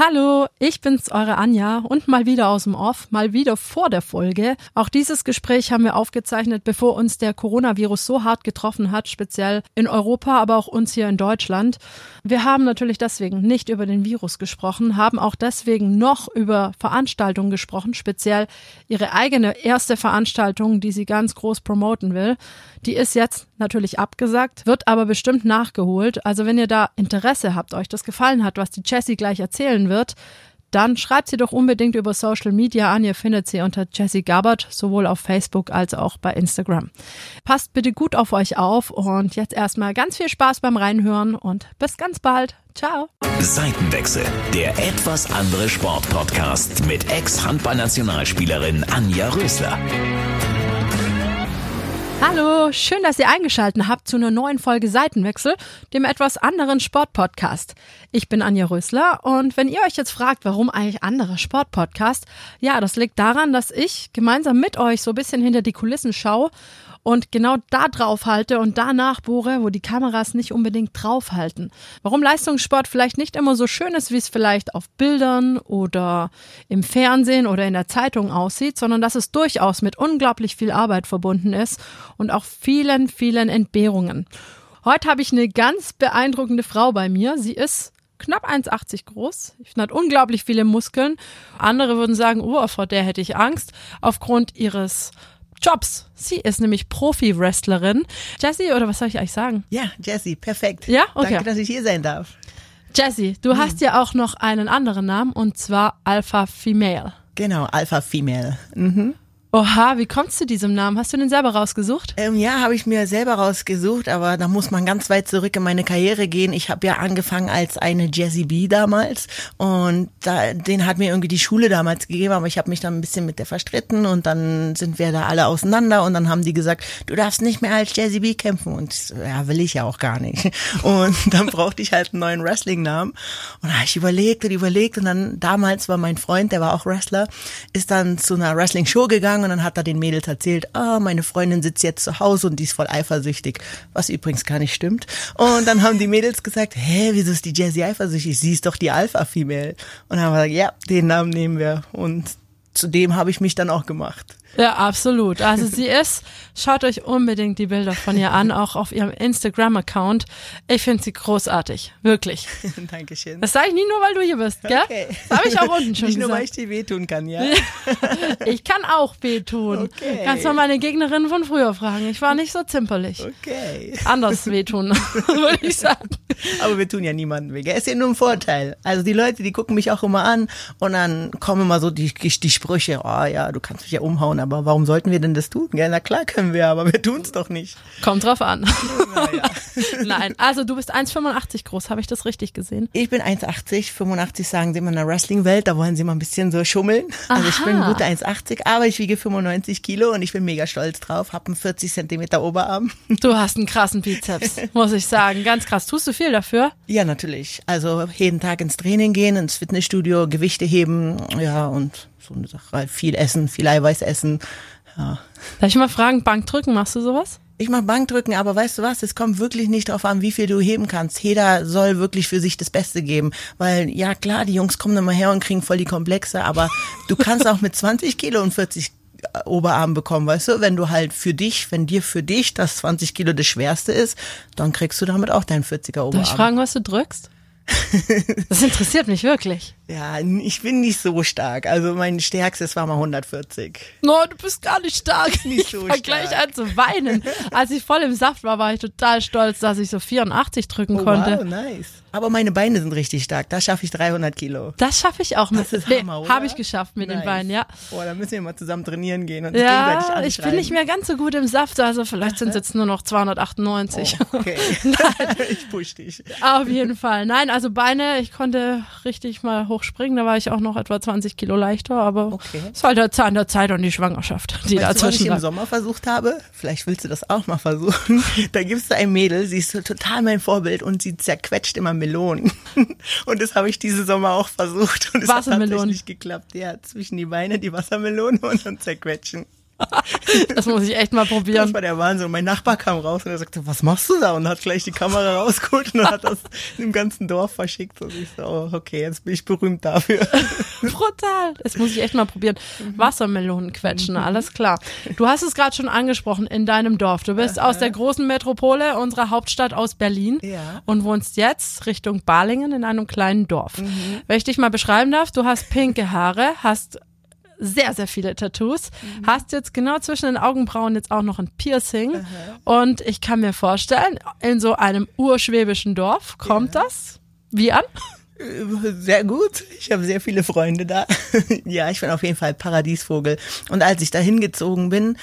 Hallo, ich bin's, eure Anja und mal wieder aus dem Off, mal wieder vor der Folge. Auch dieses Gespräch haben wir aufgezeichnet, bevor uns der Coronavirus so hart getroffen hat, speziell in Europa, aber auch uns hier in Deutschland. Wir haben natürlich deswegen nicht über den Virus gesprochen, haben auch deswegen noch über Veranstaltungen gesprochen, speziell ihre eigene erste Veranstaltung, die sie ganz groß promoten will. Die ist jetzt natürlich abgesagt, wird aber bestimmt nachgeholt. Also wenn ihr da Interesse habt, euch das gefallen hat, was die Jessie gleich erzählen wird, dann schreibt sie doch unbedingt über Social Media an. Ihr findet sie unter Jessie Gabbard, sowohl auf Facebook als auch bei Instagram. Passt bitte gut auf euch auf und jetzt erstmal ganz viel Spaß beim Reinhören und bis ganz bald. Ciao. Seitenwechsel, der etwas andere Sportpodcast mit Ex-Handballnationalspielerin Anja Rösler. Hallo, schön, dass ihr eingeschaltet habt zu einer neuen Folge Seitenwechsel, dem etwas anderen Sportpodcast. Ich bin Anja Rösler und wenn ihr euch jetzt fragt, warum eigentlich anderer Sportpodcast, ja, das liegt daran, dass ich gemeinsam mit euch so ein bisschen hinter die Kulissen schaue und genau da drauf halte und danach bohre, wo die Kameras nicht unbedingt draufhalten. Warum Leistungssport vielleicht nicht immer so schön ist, wie es vielleicht auf Bildern oder im Fernsehen oder in der Zeitung aussieht, sondern dass es durchaus mit unglaublich viel Arbeit verbunden ist und auch vielen, vielen Entbehrungen. Heute habe ich eine ganz beeindruckende Frau bei mir. Sie ist knapp 1,80 groß. Finde, hat unglaublich viele Muskeln. Andere würden sagen, oh, vor der hätte ich Angst. Aufgrund ihres Jobs. Sie ist nämlich Profi-Wrestlerin. Jessie, oder was soll ich eigentlich sagen? Ja, Jessie, perfekt. Ja, okay. Danke, dass ich hier sein darf. Jessie, du Hm. hast ja auch noch einen anderen Namen und zwar Alpha Female. Genau, Alpha Female. Mhm. Oha, wie kommst du diesem Namen? Hast du den selber rausgesucht? Ähm, ja, habe ich mir selber rausgesucht, aber da muss man ganz weit zurück in meine Karriere gehen. Ich habe ja angefangen als eine Jessie B damals und da, den hat mir irgendwie die Schule damals gegeben, aber ich habe mich dann ein bisschen mit der verstritten und dann sind wir da alle auseinander und dann haben die gesagt, du darfst nicht mehr als Jessie B kämpfen und ja, will ich ja auch gar nicht. Und dann brauchte ich halt einen neuen Wrestling-Namen und da habe ich überlegt und überlegt und dann damals war mein Freund, der war auch Wrestler, ist dann zu einer Wrestling-Show gegangen und dann hat er den Mädels erzählt, ah, meine Freundin sitzt jetzt zu Hause und die ist voll eifersüchtig, was übrigens gar nicht stimmt. Und dann haben die Mädels gesagt, hä, wieso ist die Jessie eifersüchtig? Sie ist doch die Alpha-Female. Und dann haben wir gesagt, ja, den Namen nehmen wir. Und zu dem habe ich mich dann auch gemacht. Ja, absolut. Also sie ist, schaut euch unbedingt die Bilder von ihr an, auch auf ihrem Instagram-Account. Ich finde sie großartig, wirklich. Dankeschön. Das sage ich nie nur, weil du hier bist, gell? Okay. Das habe ich auch unten schon Nicht nur, weil gesagt. ich dir wehtun kann, ja? Ich kann auch wehtun. Okay. Kannst mal meine Gegnerin von früher fragen. Ich war nicht so zimperlich. Okay. Anders wehtun, würde ich sagen. Aber wir tun ja niemanden weh. gell? Ist ja nur ein Vorteil. Also die Leute, die gucken mich auch immer an und dann kommen immer so die, die Sprüche, oh ja, du kannst mich ja umhauen, aber warum sollten wir denn das tun? Gell? Na klar können wir, aber wir tun's doch nicht. Kommt drauf an. Naja. Nein, also du bist 1,85 groß, habe ich das richtig gesehen? Ich bin 1,80, 85 sagen sie immer in der Wrestling-Welt, da wollen sie immer ein bisschen so schummeln. Also ich bin Aha. gute 1,80, aber ich wiege 95 Kilo und ich bin mega stolz drauf, habe einen 40 Zentimeter Oberarm. Du hast einen krassen Bizeps, muss ich sagen. Ganz krass. Tust du viel dafür? Ja, natürlich. Also jeden Tag ins Training gehen, ins Fitnessstudio, Gewichte heben, ja, und so eine Sache. Halt Viel essen, viel Eiweiß essen. Ja. Darf ich mal fragen, Bankdrücken, machst du sowas? Ich mach Bankdrücken, aber weißt du was? Es kommt wirklich nicht darauf an, wie viel du heben kannst. Jeder soll wirklich für sich das Beste geben. Weil, ja klar, die Jungs kommen immer her und kriegen voll die Komplexe, aber du kannst auch mit 20 Kilo und 40 Oberarm bekommen, weißt du? Wenn du halt für dich, wenn dir für dich das 20 Kilo das Schwerste ist, dann kriegst du damit auch deinen 40er Darf Oberarm. ich fragen, was du drückst? Das interessiert mich wirklich. Ja, ich bin nicht so stark. Also mein stärkstes war mal 140. No, du bist gar nicht stark. Nicht so ich fang gleich an zu weinen. Als ich voll im Saft war, war ich total stolz, dass ich so 84 drücken Oh, konnte. wow, nice. Aber meine Beine sind richtig stark. Da schaffe ich 300 Kilo. Das schaffe ich auch mit. Das ist Hammer, oder? Habe ich geschafft mit den Nice. Beinen, ja. Oh, da müssen wir mal zusammen trainieren gehen und Ja, ich bin nicht mehr ganz so gut im Saft, also vielleicht sind es jetzt nur noch 298. Oh, okay. ich push dich. Auf jeden Fall. Nein, also Beine, ich konnte richtig mal hochspringen, da war ich auch noch etwa 20 Kilo leichter, aber Okay. es war halt der Zahn der Zeit und die Schwangerschaft, die Weißt du, was ich dazwischen im. Sommer versucht habe? Vielleicht willst du das auch mal versuchen. Da gibt's da ein Mädel, sie ist total mein Vorbild und sie zerquetscht immer Melonen. Und das habe ich diesen Sommer auch versucht und es hat tatsächlich geklappt. Ja, zwischen die Beine die Wassermelone und dann zerquetschen. das muss ich echt mal probieren. Das war der Wahnsinn. Mein Nachbar kam raus und er sagte, was machst du da? Und hat gleich die Kamera rausgeholt und hat das im ganzen Dorf verschickt. Und ich so, oh, okay, jetzt bin ich berühmt dafür. Brutal. Das muss ich echt mal probieren. Wassermelonen quetschen, alles klar. Du hast es gerade schon angesprochen in deinem Dorf. Du bist aus der großen Metropole unserer Hauptstadt aus Berlin Ja. und wohnst jetzt Richtung Balingen in einem kleinen Dorf. Wenn ich dich mal beschreiben darf, du hast pinke Haare, hast sehr, sehr viele Tattoos, hast jetzt genau zwischen den Augenbrauen jetzt auch noch ein Piercing und ich kann mir vorstellen, in so einem urschwäbischen Dorf kommt das wie an? Sehr gut. Ich habe sehr viele Freunde da. ja, ich bin auf jeden Fall Paradiesvogel. Und als ich da hingezogen bin,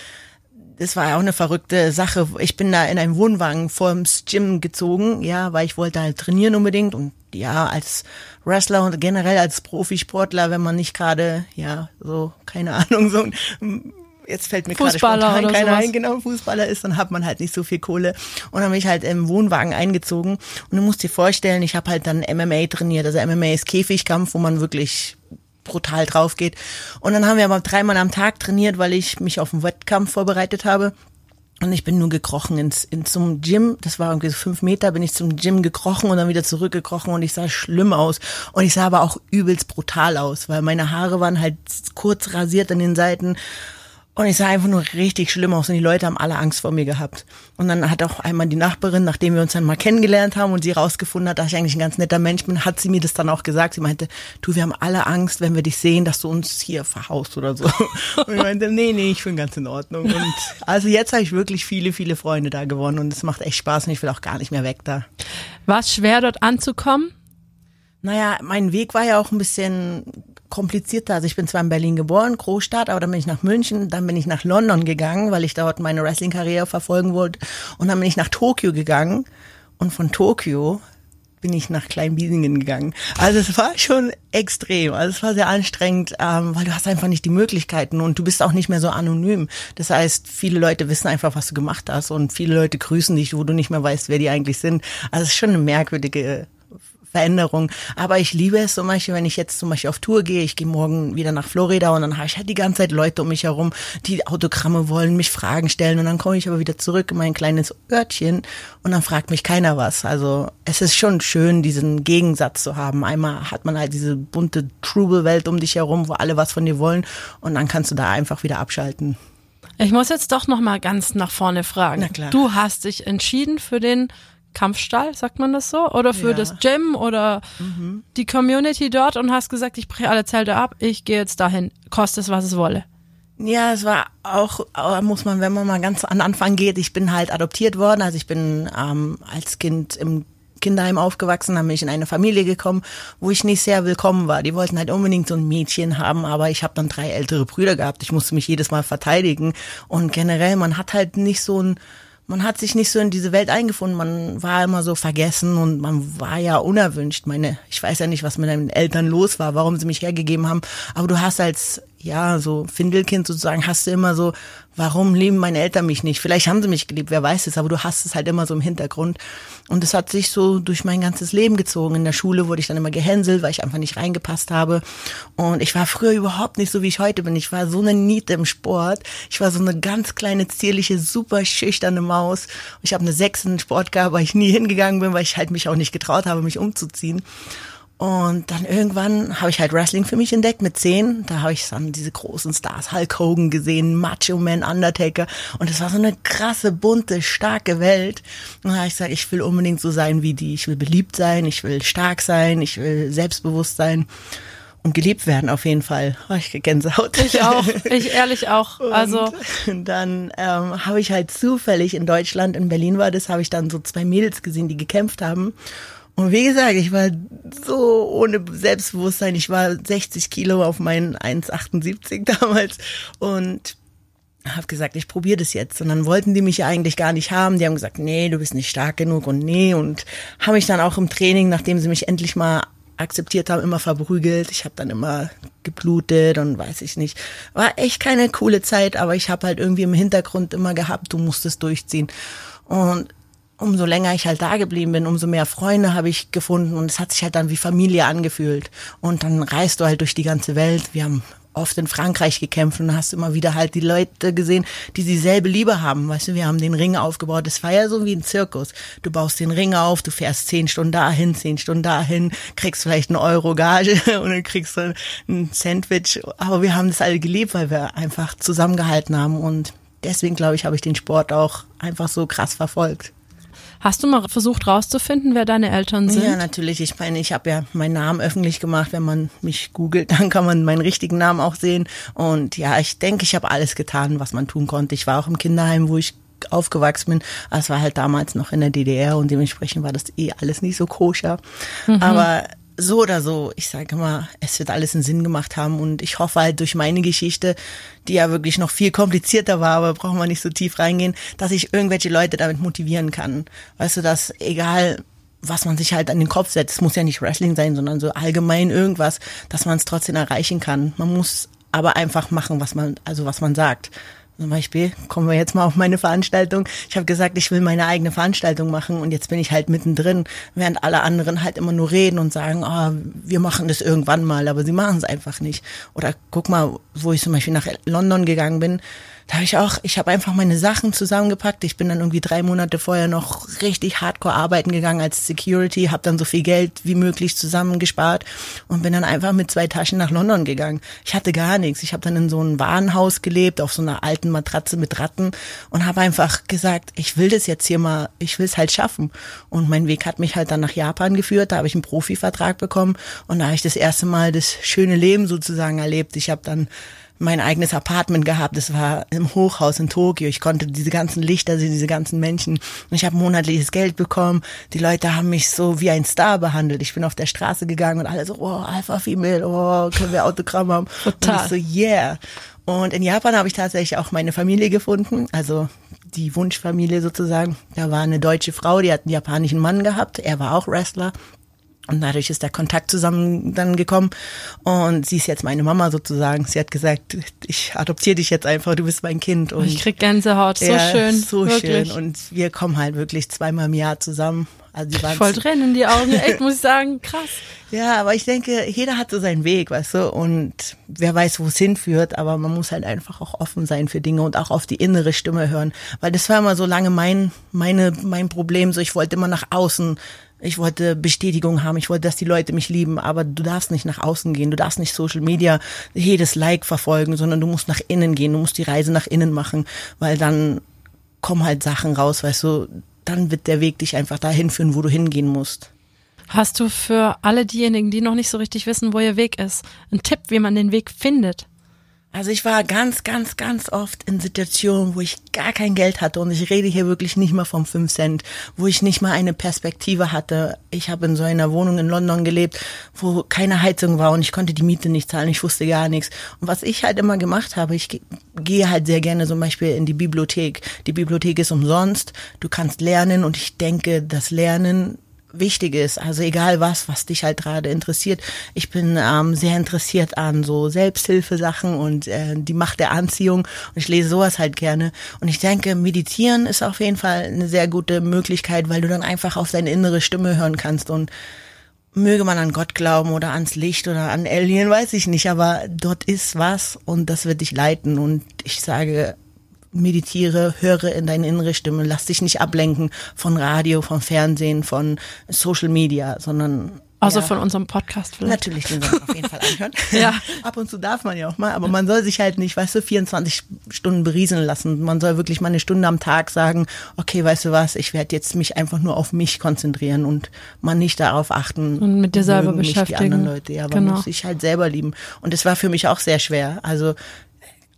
das war ja auch eine verrückte Sache. Ich bin da in einem Wohnwagen vorms Gym gezogen, ja, weil ich wollte halt trainieren unbedingt und ja, als Wrestler und generell als Profisportler, wenn man nicht gerade, ja, so, keine Ahnung, so ein jetzt fällt mir gerade Fußballer spontan keiner ein, genau, Fußballer ist, dann hat man halt nicht so viel Kohle. Und dann bin ich halt im Wohnwagen eingezogen. Und du musst dir vorstellen, ich habe halt dann MMA trainiert. Also MMA ist Käfigkampf, wo man wirklich brutal drauf geht. Und dann haben wir aber dreimal am Tag trainiert, weil ich mich auf den Wettkampf vorbereitet habe. Und ich bin nur gekrochen ins, in, zum Gym. Das war irgendwie so fünf Meter, bin ich zum Gym gekrochen und dann wieder zurückgekrochen und ich sah schlimm aus. Und ich sah aber auch übelst brutal aus, weil meine Haare waren halt kurz rasiert an den Seiten. Und ich sah einfach nur richtig schlimm aus und die Leute haben alle Angst vor mir gehabt. Und dann hat auch einmal die Nachbarin, nachdem wir uns dann mal kennengelernt haben und sie rausgefunden hat, dass ich eigentlich ein ganz netter Mensch bin, hat sie mir das dann auch gesagt. Sie meinte, du, wir haben alle Angst, wenn wir dich sehen, dass du uns hier verhaust oder so. Und ich meinte, nee, nee, ich bin ganz in Ordnung. Und also jetzt habe ich wirklich viele, viele Freunde da gewonnen und es macht echt Spaß und ich will auch gar nicht mehr weg da. War es schwer dort anzukommen? Naja, mein Weg war ja auch ein bisschen komplizierter. Also ich bin zwar in Berlin geboren, Großstadt, aber dann bin ich nach München, dann bin ich nach London gegangen, weil ich dort meine Wrestling-Karriere verfolgen wollte. Und dann bin ich nach Tokio gegangen. Und von Tokio bin ich nach Kleinbiesingen gegangen. Also es war schon extrem. Also es war sehr anstrengend, ähm, weil du hast einfach nicht die Möglichkeiten und du bist auch nicht mehr so anonym. Das heißt, viele Leute wissen einfach, was du gemacht hast und viele Leute grüßen dich, wo du nicht mehr weißt, wer die eigentlich sind. Also es ist schon eine merkwürdige Veränderung. Aber ich liebe es zum Beispiel, wenn ich jetzt zum Beispiel auf Tour gehe, ich gehe morgen wieder nach Florida und dann habe ich halt die ganze Zeit Leute um mich herum, die Autogramme wollen, mich Fragen stellen und dann komme ich aber wieder zurück in mein kleines Örtchen und dann fragt mich keiner was. Also es ist schon schön, diesen Gegensatz zu haben. Einmal hat man halt diese bunte Trubel-Welt um dich herum, wo alle was von dir wollen und dann kannst du da einfach wieder abschalten. Ich muss jetzt doch noch mal ganz nach vorne fragen. Du hast dich entschieden für den Kampfstall, sagt man das so? Oder für Ja. Mhm. das Gym oder die Community dort und hast gesagt, ich breche alle Zelte ab, ich gehe jetzt dahin, koste es, was es wolle. Ja, es war auch, äh, muss man, wenn man mal ganz an Anfang geht, ich bin halt adoptiert worden, also ich bin ähm, als Kind im Kinderheim aufgewachsen, dann bin ich in eine Familie gekommen, wo ich nicht sehr willkommen war. Die wollten halt unbedingt so ein Mädchen haben, aber ich habe dann drei ältere Brüder gehabt. Ich musste mich jedes Mal verteidigen und generell, man hat halt nicht so ein man hat sich nicht so in diese Welt eingefunden, man war immer so vergessen und man war ja unerwünscht. Meine, ich weiß ja nicht, was mit meinen Eltern los war, warum sie mich hergegeben haben, aber du hast als ja, so Findelkind sozusagen, hast du immer so, warum lieben meine Eltern mich nicht? Vielleicht haben sie mich geliebt, wer weiß es, aber du hast es halt immer so im Hintergrund. Und es hat sich so durch mein ganzes Leben gezogen. In der Schule wurde ich dann immer gehänselt, weil ich einfach nicht reingepasst habe. Und ich war früher überhaupt nicht so, wie ich heute bin. Ich war so eine Niete im Sport. Ich war so eine ganz kleine, zierliche, super schüchterne Maus. Ich habe eine Sechs in Sport gehabt, weil ich nie hingegangen bin, weil ich halt mich auch nicht getraut habe, mich umzuziehen. Und dann irgendwann habe ich halt Wrestling für mich entdeckt mit zehn. Da habe ich dann diese großen Stars, Hulk Hogan gesehen, Macho Man, Undertaker. Und es war so eine krasse, bunte, starke Welt. Und da habe ich gesagt, ich will unbedingt so sein wie die. Ich will beliebt sein, ich will stark sein, ich will selbstbewusst sein und geliebt werden auf jeden Fall. Oh, ich Gänsehaut. Ich auch, ich ehrlich auch. Also Und dann ähm, habe ich halt zufällig in Deutschland, in Berlin war das, habe ich dann so zwei Mädels gesehen, die gekämpft haben. Und wie gesagt, ich war so ohne Selbstbewusstsein. Ich war 60 Kilo auf meinen 1,78 damals und habe gesagt, ich probiere das jetzt. Und dann wollten die mich ja eigentlich gar nicht haben. Die haben gesagt, nee, du bist nicht stark genug und nee. Und haben mich dann auch im Training, nachdem sie mich endlich mal akzeptiert haben, immer verprügelt. Ich habe dann immer geblutet und weiß ich nicht. War echt keine coole Zeit, aber ich habe halt irgendwie im Hintergrund immer gehabt, du musst es durchziehen. Und umso länger ich halt da geblieben bin, umso mehr Freunde habe ich gefunden und es hat sich halt dann wie Familie angefühlt. Und dann reist du halt durch die ganze Welt. Wir haben oft in Frankreich gekämpft und hast immer wieder halt die Leute gesehen, die dieselbe Liebe haben. Weißt du, wir haben den Ring aufgebaut. Das war ja so wie ein Zirkus. Du baust den Ring auf, du fährst zehn Stunden dahin, zehn Stunden dahin, kriegst vielleicht einen Euro Gage und dann kriegst du ein Sandwich. Aber wir haben das alle geliebt, weil wir einfach zusammengehalten haben und deswegen glaube ich, habe ich den Sport auch einfach so krass verfolgt. Hast du mal versucht rauszufinden, wer deine Eltern sind? Ja, natürlich. Ich meine, ich habe ja meinen Namen öffentlich gemacht. Wenn man mich googelt, dann kann man meinen richtigen Namen auch sehen. Und ja, ich denke, ich habe alles getan, was man tun konnte. Ich war auch im Kinderheim, wo ich aufgewachsen bin. Es war halt damals noch in der DDR und dementsprechend war das eh alles nicht so koscher. Mhm. Aber so oder so, ich sage immer, es wird alles einen Sinn gemacht haben und ich hoffe halt durch meine Geschichte, die ja wirklich noch viel komplizierter war, aber brauchen wir nicht so tief reingehen, dass ich irgendwelche Leute damit motivieren kann. Weißt du, dass egal was man sich halt an den Kopf setzt, es muss ja nicht Wrestling sein, sondern so allgemein irgendwas, dass man es trotzdem erreichen kann. Man muss aber einfach machen, was man, also was man sagt. Zum Beispiel kommen wir jetzt mal auf meine Veranstaltung. Ich habe gesagt, ich will meine eigene Veranstaltung machen und jetzt bin ich halt mittendrin, während alle anderen halt immer nur reden und sagen, oh, wir machen das irgendwann mal, aber sie machen es einfach nicht. Oder guck mal, wo ich zum Beispiel nach London gegangen bin, da habe ich auch, ich habe einfach meine Sachen zusammengepackt. Ich bin dann irgendwie drei Monate vorher noch richtig hardcore arbeiten gegangen als Security, habe dann so viel Geld wie möglich zusammengespart und bin dann einfach mit zwei Taschen nach London gegangen. Ich hatte gar nichts. Ich habe dann in so einem Warenhaus gelebt, auf so einer alten Matratze mit Ratten und habe einfach gesagt, ich will das jetzt hier mal, ich will es halt schaffen. Und mein Weg hat mich halt dann nach Japan geführt. Da habe ich einen Profivertrag bekommen und da habe ich das erste Mal das schöne Leben sozusagen erlebt. Ich habe dann mein eigenes Apartment gehabt. Das war im Hochhaus in Tokio. Ich konnte diese ganzen Lichter sehen, diese ganzen Menschen. Und ich habe monatliches Geld bekommen. Die Leute haben mich so wie ein Star behandelt. Ich bin auf der Straße gegangen und alle so, oh, Alpha Female, oh, können wir Autogramm haben? Total. Und ich so, yeah. Und in Japan habe ich tatsächlich auch meine Familie gefunden, also die Wunschfamilie sozusagen. Da war eine deutsche Frau, die hat einen japanischen Mann gehabt. Er war auch Wrestler. Und dadurch ist der Kontakt zusammen dann gekommen. Und sie ist jetzt meine Mama sozusagen. Sie hat gesagt, ich adoptiere dich jetzt einfach, du bist mein Kind. Und ich krieg Gänsehaut, so ja, schön. So wirklich. schön. Und wir kommen halt wirklich zweimal im Jahr zusammen. Also die waren Voll Tränen in die Augen, echt, muss ich sagen, krass. Ja, aber ich denke, jeder hat so seinen Weg, weißt du, und wer weiß, wo es hinführt, aber man muss halt einfach auch offen sein für Dinge und auch auf die innere Stimme hören, weil das war immer so lange mein, meine, mein Problem, so ich wollte immer nach außen ich wollte Bestätigung haben, ich wollte, dass die Leute mich lieben, aber du darfst nicht nach außen gehen, du darfst nicht Social Media jedes Like verfolgen, sondern du musst nach innen gehen, du musst die Reise nach innen machen, weil dann kommen halt Sachen raus, weißt du, dann wird der Weg dich einfach dahin führen, wo du hingehen musst. Hast du für alle diejenigen, die noch nicht so richtig wissen, wo ihr Weg ist, einen Tipp, wie man den Weg findet? Also ich war ganz, ganz, ganz oft in Situationen, wo ich gar kein Geld hatte und ich rede hier wirklich nicht mal vom 5 Cent, wo ich nicht mal eine Perspektive hatte. Ich habe in so einer Wohnung in London gelebt, wo keine Heizung war und ich konnte die Miete nicht zahlen, ich wusste gar nichts. Und was ich halt immer gemacht habe, ich gehe halt sehr gerne zum Beispiel in die Bibliothek. Die Bibliothek ist umsonst, du kannst lernen und ich denke, das Lernen wichtig ist. Also egal was, was dich halt gerade interessiert. Ich bin ähm, sehr interessiert an so Selbsthilfesachen und äh, die Macht der Anziehung. Und ich lese sowas halt gerne. Und ich denke, meditieren ist auf jeden Fall eine sehr gute Möglichkeit, weil du dann einfach auf deine innere Stimme hören kannst und möge man an Gott glauben oder ans Licht oder an Alien, weiß ich nicht, aber dort ist was und das wird dich leiten und ich sage, meditiere, höre in deine innere Stimme, lass dich nicht ablenken von Radio, von Fernsehen, von Social Media, sondern Außer ja. von unserem Podcast vielleicht. Natürlich, den wir auf jeden Fall anhören. ja. Ab und zu darf man ja auch mal, aber man soll sich halt nicht, weißt du, 24 Stunden berieseln lassen. Man soll wirklich mal eine Stunde am Tag sagen, okay, weißt du was, ich werde jetzt mich einfach nur auf mich konzentrieren und man nicht darauf achten. Und mit dir selber beschäftigen. die anderen Leute, ja, aber genau. muss sich halt selber lieben. Und das war für mich auch sehr schwer. Also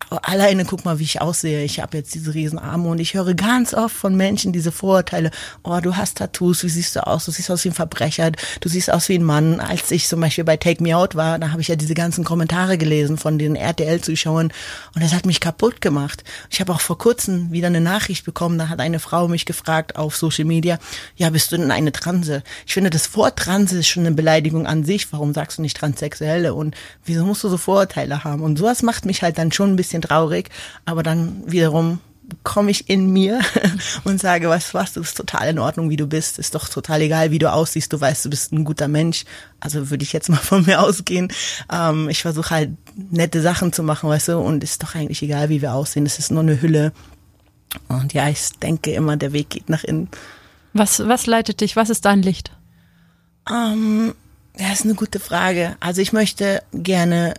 alleine guck mal, wie ich aussehe. Ich habe jetzt diese riesen Arme und ich höre ganz oft von Menschen diese Vorurteile. Oh, du hast Tattoos, wie siehst du aus? Du siehst aus wie ein Verbrecher, du siehst aus wie ein Mann. Als ich zum Beispiel bei Take Me Out war, da habe ich ja diese ganzen Kommentare gelesen von den RTL-Zuschauern und das hat mich kaputt gemacht. Ich habe auch vor kurzem wieder eine Nachricht bekommen, da hat eine Frau mich gefragt auf Social Media, ja, bist du denn eine Transe? Ich finde, das Wort Transe ist schon eine Beleidigung an sich. Warum sagst du nicht Transsexuelle? Und wieso musst du so Vorurteile haben? Und sowas macht mich halt dann schon ein bisschen bisschen traurig, aber dann wiederum komme ich in mir und sage, was was, du bist total in Ordnung, wie du bist. Ist doch total egal, wie du aussiehst. Du weißt, du bist ein guter Mensch. Also würde ich jetzt mal von mir ausgehen. Ähm, ich versuche halt nette Sachen zu machen, weißt du, und ist doch eigentlich egal, wie wir aussehen. Es ist nur eine Hülle. Und ja, ich denke immer, der Weg geht nach innen. Was, was leitet dich? Was ist dein Licht? Ähm, ja, ist eine gute Frage. Also ich möchte gerne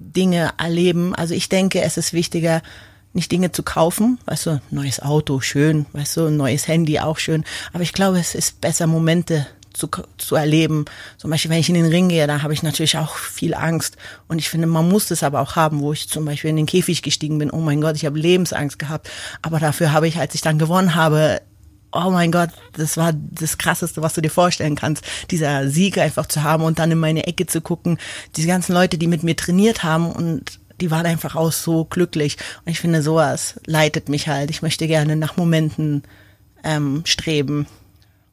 Dinge erleben. Also ich denke, es ist wichtiger, nicht Dinge zu kaufen, weißt du, neues Auto, schön, weißt du, neues Handy, auch schön. Aber ich glaube, es ist besser, Momente zu, zu erleben. Zum Beispiel, wenn ich in den Ring gehe, da habe ich natürlich auch viel Angst. Und ich finde, man muss das aber auch haben, wo ich zum Beispiel in den Käfig gestiegen bin. Oh mein Gott, ich habe Lebensangst gehabt. Aber dafür habe ich, als ich dann gewonnen habe, oh mein Gott, das war das Krasseste, was du dir vorstellen kannst, dieser Sieg einfach zu haben und dann in meine Ecke zu gucken, diese ganzen Leute, die mit mir trainiert haben und die waren einfach auch so glücklich. Und ich finde, sowas leitet mich halt. Ich möchte gerne nach Momenten ähm, streben.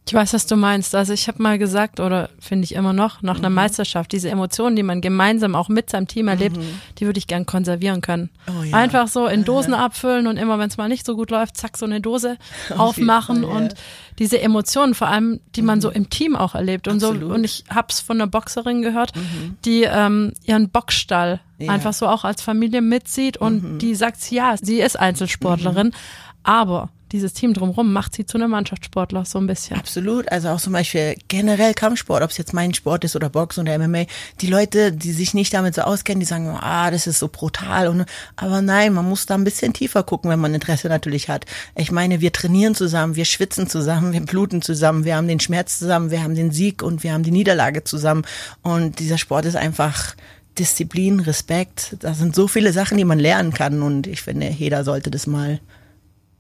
Ich weiß, was du meinst. Also ich habe mal gesagt, oder finde ich immer noch, nach einer mhm. Meisterschaft, diese Emotionen, die man gemeinsam auch mit seinem Team erlebt, mhm. die würde ich gern konservieren können. Oh, ja. Einfach so in Dosen ja. abfüllen und immer, wenn es mal nicht so gut läuft, zack, so eine Dose aufmachen Fall, und diese Emotionen, vor allem, die man so mhm. im Team auch erlebt. Und Absolut. so, und ich habe es von einer Boxerin gehört, mhm. die ähm, ihren Boxstall einfach so auch als Familie mitzieht und mhm. die sagt, ja, sie ist Einzelsportlerin, aber dieses Team drumherum macht sie zu einem Mannschaftssportler so ein bisschen. Absolut. Also auch zum Beispiel generell Kampfsport, ob es jetzt mein Sport ist oder Boxen oder MMA. Die Leute, die sich nicht damit so auskennen, die sagen, ah, das ist so brutal. Und, aber nein, man muss da ein bisschen tiefer gucken, wenn man Interesse natürlich hat. Ich meine, wir trainieren zusammen, wir schwitzen zusammen, wir bluten zusammen, wir haben den Schmerz zusammen, wir haben den Sieg und wir haben die Niederlage zusammen. Und dieser Sport ist einfach Disziplin, Respekt. Da sind so viele Sachen, die man lernen kann. Und ich finde, jeder sollte das mal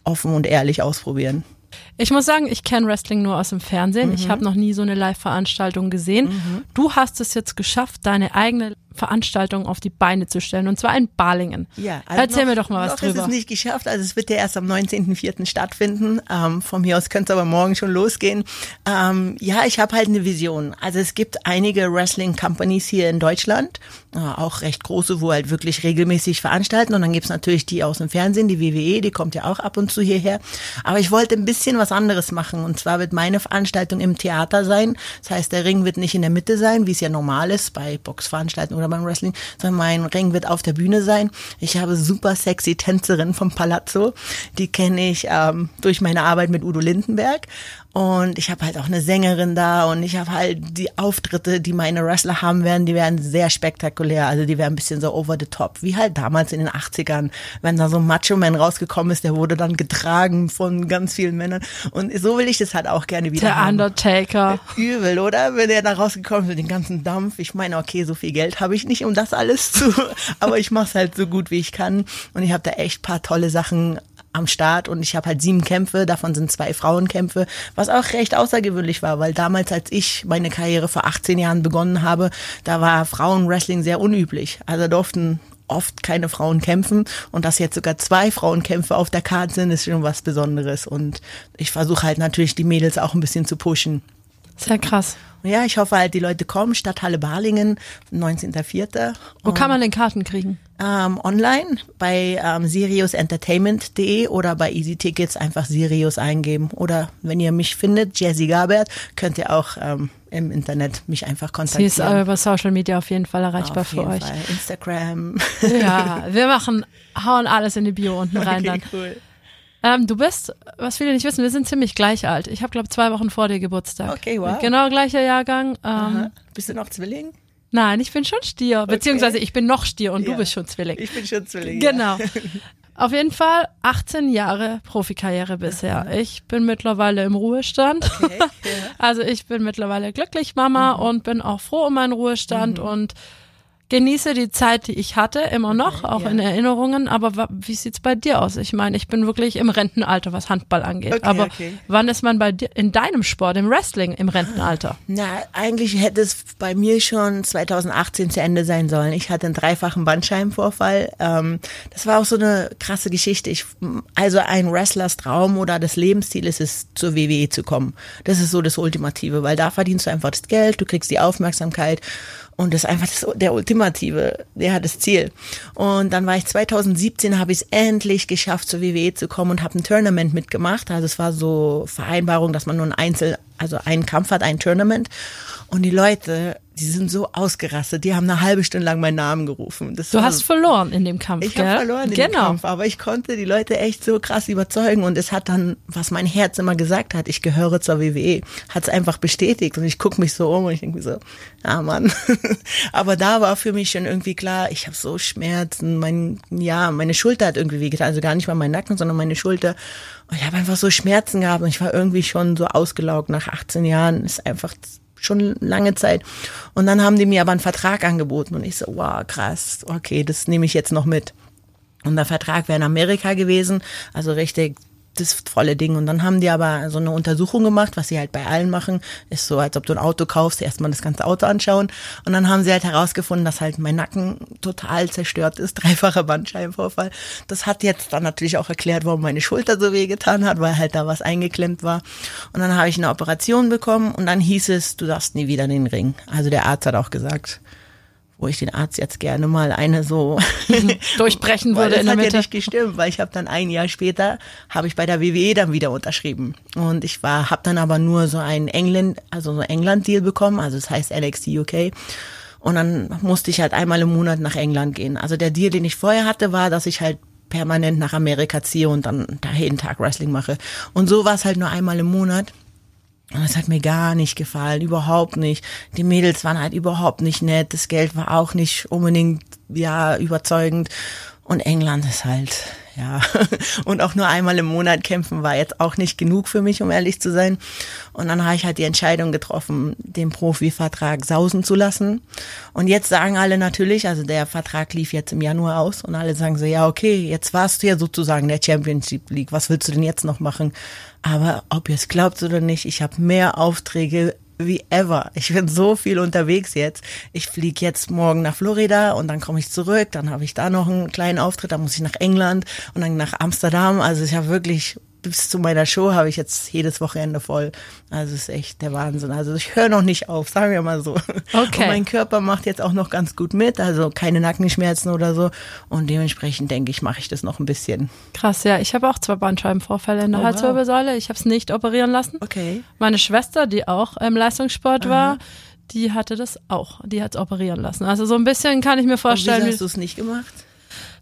offen und ehrlich ausprobieren. Ich muss sagen, ich kenne Wrestling nur aus dem Fernsehen. Mhm. Ich habe noch nie so eine Live-Veranstaltung gesehen. Mhm. Du hast es jetzt geschafft, deine eigene Veranstaltung auf die Beine zu stellen und zwar in Balingen. Ja, also Erzähl noch, mir doch mal was noch drüber. Ist es nicht geschafft, also es wird ja erst am 19.04. stattfinden. Ähm, von mir aus könnte es aber morgen schon losgehen. Ähm, ja, ich habe halt eine Vision. Also es gibt einige Wrestling Companies hier in Deutschland, äh, auch recht große, wo halt wirklich regelmäßig veranstalten und dann gibt's natürlich die aus dem Fernsehen, die WWE, die kommt ja auch ab und zu hierher. Aber ich wollte ein bisschen was anderes machen und zwar wird meine Veranstaltung im Theater sein. Das heißt, der Ring wird nicht in der Mitte sein, wie es ja normal ist bei Boxveranstaltungen oder oder beim Wrestling, sondern mein Ring wird auf der Bühne sein. Ich habe super sexy Tänzerin vom Palazzo. Die kenne ich ähm, durch meine Arbeit mit Udo Lindenberg. Und ich habe halt auch eine Sängerin da und ich habe halt die Auftritte, die meine Wrestler haben werden, die werden sehr spektakulär. Also die werden ein bisschen so over the top, wie halt damals in den 80ern, wenn da so ein Macho-Man rausgekommen ist, der wurde dann getragen von ganz vielen Männern. Und so will ich das halt auch gerne wieder Der haben. Undertaker. Übel, oder? Wenn der da rausgekommen ist mit dem ganzen Dampf. Ich meine, okay, so viel Geld habe ich nicht, um das alles zu, aber ich mache es halt so gut, wie ich kann. Und ich habe da echt paar tolle Sachen am Start und ich habe halt sieben Kämpfe, davon sind zwei Frauenkämpfe, was auch recht außergewöhnlich war, weil damals, als ich meine Karriere vor 18 Jahren begonnen habe, da war Frauenwrestling sehr unüblich. Also durften oft keine Frauen kämpfen und dass jetzt sogar zwei Frauenkämpfe auf der Karte sind, ist schon was Besonderes und ich versuche halt natürlich die Mädels auch ein bisschen zu pushen. Sehr krass. Ja, ich hoffe halt, die Leute kommen. Stadthalle Balingen, 19.04. Wo kann man denn Karten kriegen? Ähm, online bei ähm, siriusentertainment.de oder bei Easy Tickets einfach Sirius eingeben. Oder wenn ihr mich findet, Jazzy Gabert, könnt ihr auch ähm, im Internet mich einfach kontaktieren. Sie ist über Social Media auf jeden Fall erreichbar auf für euch. Fall. Instagram. Ja, wir machen, hauen alles in die Bio unten rein okay, dann. Cool. Ähm, du bist, was viele nicht wissen, wir sind ziemlich gleich alt. Ich habe, glaube zwei Wochen vor dir Geburtstag. Okay, wow. Genau gleicher Jahrgang. Ähm, bist du noch Zwilling? Nein, ich bin schon Stier. Okay. Beziehungsweise ich bin noch Stier und ja. du bist schon Zwilling. Ich bin schon Zwilling. Genau. Ja. Auf jeden Fall 18 Jahre Profikarriere bisher. Ich bin mittlerweile im Ruhestand. Okay, ja. Also ich bin mittlerweile glücklich Mama mhm. und bin auch froh um meinen Ruhestand mhm. und genieße die Zeit, die ich hatte, immer noch, okay, auch ja. in Erinnerungen. Aber wie sieht's bei dir aus? Ich meine, ich bin wirklich im Rentenalter, was Handball angeht. Okay, aber okay. wann ist man bei dir in deinem Sport, im Wrestling, im Rentenalter? Na, eigentlich hätte es bei mir schon 2018 zu Ende sein sollen. Ich hatte einen dreifachen Bandscheibenvorfall. Ähm, das war auch so eine krasse Geschichte. Ich, also ein Wrestlers Traum oder das Lebensziel ist es, zur WWE zu kommen. Das ist so das Ultimative, weil da verdienst du einfach das Geld, du kriegst die Aufmerksamkeit und das ist einfach das, der ultimative, der hat das Ziel. Und dann war ich 2017, habe ich es endlich geschafft, zur WWE zu kommen und habe ein Tournament mitgemacht. Also es war so Vereinbarung, dass man nur ein Einzel, also einen Kampf hat, ein Tournament. Und die Leute, die sind so ausgerastet. Die haben eine halbe Stunde lang meinen Namen gerufen. Das Du war- hast verloren in dem Kampf, ich habe verloren in genau. dem Kampf, aber ich konnte die Leute echt so krass überzeugen und es hat dann, was mein Herz immer gesagt hat, ich gehöre zur WWE, hat es einfach bestätigt und ich gucke mich so um und ich denke mir so, ah Mann. aber da war für mich schon irgendwie klar, ich habe so Schmerzen, mein, ja, meine Schulter hat irgendwie wehgetan, also gar nicht mal mein Nacken, sondern meine Schulter. Und ich habe einfach so Schmerzen gehabt und ich war irgendwie schon so ausgelaugt nach 18 Jahren, ist einfach schon lange Zeit. Und dann haben die mir aber einen Vertrag angeboten und ich so, wow, krass, okay, das nehme ich jetzt noch mit. Und der Vertrag wäre in Amerika gewesen, also richtig das volle Ding. Und dann haben die aber so eine Untersuchung gemacht, was sie halt bei allen machen. Ist so, als ob du ein Auto kaufst, erstmal das ganze Auto anschauen. Und dann haben sie halt herausgefunden, dass halt mein Nacken total zerstört ist, dreifacher Bandscheibenvorfall. Das hat jetzt dann natürlich auch erklärt, warum meine Schulter so weh getan hat, weil halt da was eingeklemmt war. Und dann habe ich eine Operation bekommen und dann hieß es, du darfst nie wieder in den Ring. Also der Arzt hat auch gesagt, wo ich den Arzt jetzt gerne mal eine so Durchbrechen würde das in der hat ja Mitte. nicht gestimmt, weil ich habe dann ein Jahr später habe ich bei der WWE dann wieder unterschrieben und ich war habe dann aber nur so einen England also so England Deal bekommen, also das heißt NXT UK und dann musste ich halt einmal im Monat nach England gehen. Also der Deal, den ich vorher hatte, war, dass ich halt permanent nach Amerika ziehe und dann da jeden Tag Wrestling mache. Und so war es halt nur einmal im Monat. Und das hat mir gar nicht gefallen, überhaupt nicht. Die Mädels waren halt überhaupt nicht nett, das Geld war auch nicht unbedingt, ja, überzeugend. Und England ist halt, ja, und auch nur einmal im Monat kämpfen war jetzt auch nicht genug für mich, um ehrlich zu sein. Und dann habe ich halt die Entscheidung getroffen, den Profivertrag sausen zu lassen. Und jetzt sagen alle natürlich, also der Vertrag lief jetzt im Januar aus und alle sagen so, ja, okay, jetzt warst du ja sozusagen der Championship League, was willst du denn jetzt noch machen? Aber ob ihr es glaubt oder nicht, ich habe mehr Aufträge wie ever. Ich bin so viel unterwegs jetzt. Ich fliege jetzt morgen nach Florida und dann komme ich zurück. Dann habe ich da noch einen kleinen Auftritt. Dann muss ich nach England und dann nach Amsterdam. Also ich habe wirklich bis zu meiner Show habe ich jetzt jedes Wochenende voll. Also es ist echt der Wahnsinn. Also ich höre noch nicht auf, sagen wir mal so. Okay. Und mein Körper macht jetzt auch noch ganz gut mit. Also keine Nackenschmerzen oder so. Und dementsprechend denke ich, mache ich das noch ein bisschen. Krass, ja. Ich habe auch zwei Bandscheibenvorfälle in der Oh, wow. Halswirbelsäule. Ich habe es nicht operieren lassen. Okay. Meine Schwester, die auch im Leistungssport war, die hatte das auch. Die hat es operieren lassen. Also so ein bisschen kann ich mir Und wieso vorstellen, hast du es nicht gemacht?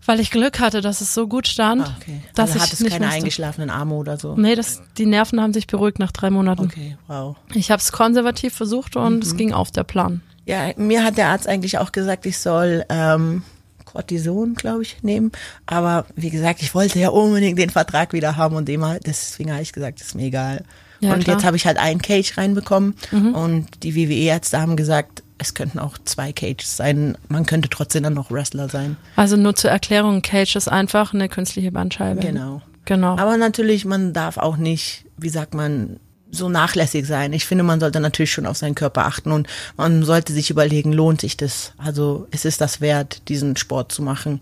Weil ich Glück hatte, dass es so gut stand, Ah, okay. dass also ich hattest nicht keine musste. eingeschlafenen Arme oder so. Nee, das, die Nerven haben sich beruhigt nach drei Monaten. Okay, wow. Ich habe es konservativ versucht und Mhm. es ging auf der Plan. Ja, mir hat der Arzt eigentlich auch gesagt, ich soll ähm, Cortison, glaube ich, nehmen. Aber wie gesagt, ich wollte ja unbedingt den Vertrag wieder haben und dem, deswegen habe ich gesagt, ist mir egal. Ja, und klar. Mhm. jetzt habe ich halt einen Cage reinbekommen und die WWE-Ärzte haben gesagt, es könnten auch zwei Cages sein. Man könnte trotzdem dann noch Wrestler sein. Also nur zur Erklärung, Cage ist einfach eine künstliche Bandscheibe. Genau. Genau. Aber natürlich, man darf auch nicht, wie sagt man, so nachlässig sein. Ich finde, man sollte natürlich schon auf seinen Körper achten und man sollte sich überlegen, lohnt sich das? Also ist es das wert, diesen Sport zu machen?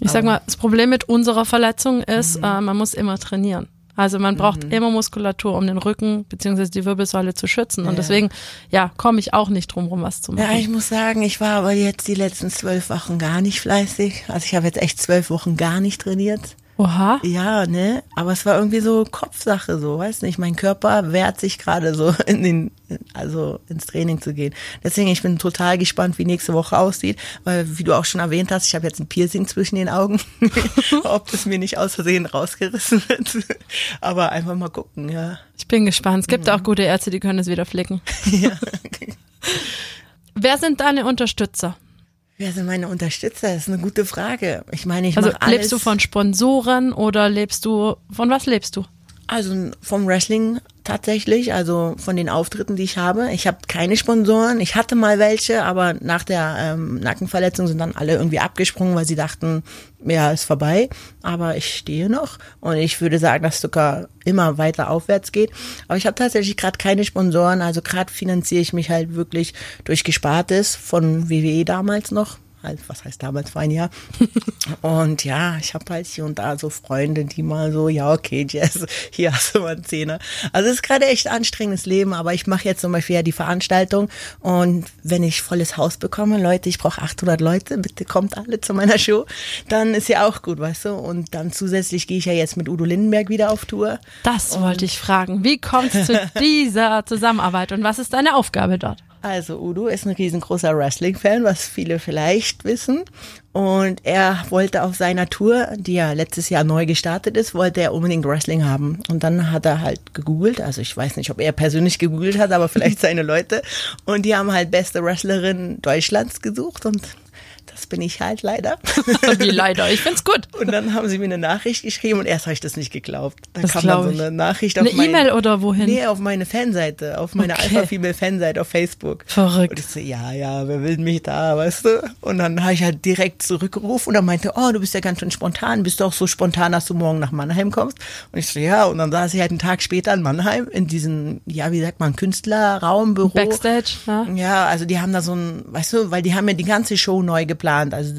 Ich sag mal, das Problem mit unserer Verletzung ist, Mhm. äh, man muss immer trainieren. Also man braucht immer Muskulatur, um den Rücken bzw. die Wirbelsäule zu schützen. Und Ja. deswegen, ja, komme ich auch nicht drum rum, was zu machen. Ja, ich muss sagen, ich war aber jetzt die letzten zwölf Wochen gar nicht fleißig. Also ich habe jetzt echt zwölf Wochen gar nicht trainiert. Oha. Ja, ne? Aber es war irgendwie so Kopfsache, so, weiß nicht. Mein Körper wehrt sich gerade so in den, also ins Training zu gehen. Deswegen, ich bin total gespannt, wie nächste Woche aussieht, weil, wie du auch schon erwähnt hast, ich habe jetzt ein Piercing zwischen den Augen. Ob das mir nicht aus Versehen rausgerissen wird. Aber einfach mal gucken, ja. Ich bin gespannt. Es gibt Mhm. auch gute Ärzte, die können es wieder flicken. ja. Wer sind deine Unterstützer? Wer sind meine Unterstützer? Das ist eine gute Frage. Ich meine, ich Also mach alles. lebst du von Sponsoren oder lebst du, von was lebst du? Also vom Wrestling tatsächlich, also von den Auftritten, die ich habe. Ich habe keine Sponsoren. Ich hatte mal welche, aber nach der ähm, Nackenverletzung sind dann alle irgendwie abgesprungen, weil sie dachten, ja, ist vorbei. Aber ich stehe noch und ich würde sagen, dass sogar immer weiter aufwärts geht. Aber ich habe tatsächlich gerade keine Sponsoren. Also gerade finanziere ich mich halt wirklich durch Gespartes von WWE damals noch. Halt, was heißt damals vor ein Jahr? Und ja, ich habe halt hier und da so Freunde, die mal so, ja, okay, Jess, hier hast du mal einen Zehner. Also es ist gerade echt anstrengendes Leben, aber ich mache jetzt zum Beispiel ja die Veranstaltung und wenn ich volles Haus bekomme, Leute, ich brauche 800 Leute, bitte kommt alle zu meiner Show, dann ist ja auch gut, weißt du? Und dann zusätzlich gehe ich ja jetzt mit Udo Lindenberg wieder auf Tour. Das wollte ich fragen. Wie kommt es zu dieser Zusammenarbeit und was ist deine Aufgabe dort? Also Udo ist ein riesengroßer Wrestling-Fan, was viele vielleicht wissen. Und er wollte auf seiner Tour, die ja letztes Jahr neu gestartet ist, wollte er unbedingt Wrestling haben. Und dann hat er halt gegoogelt, also ich weiß nicht, ob er persönlich gegoogelt hat, aber vielleicht seine Leute. Und die haben halt beste Wrestlerin Deutschlands gesucht und das bin ich halt leider. Wie leider, ich find's gut. Und dann haben sie mir eine Nachricht geschrieben und erst habe ich das nicht geglaubt. Dann Das kam dann so eine Nachricht auf Eine E-Mail oder wohin? Nee, auf meine Fanseite, auf meine Okay. Alpha Female Fanseite auf Facebook. Verrückt. Und ich so, ja, ja, wer will mich da, weißt du? Und dann habe ich halt direkt zurückgerufen und er meinte, oh, du bist ja ganz schön spontan, bist du auch so spontan, dass du morgen nach Mannheim kommst? Und ich so, ja, und dann saß ich halt einen Tag später in Mannheim in diesem, ja, wie sagt man, Künstlerraum, Büro. Backstage, ja. Ja, also die haben da so ein, weißt du, weil die haben ja die ganze Show neu geplant. Also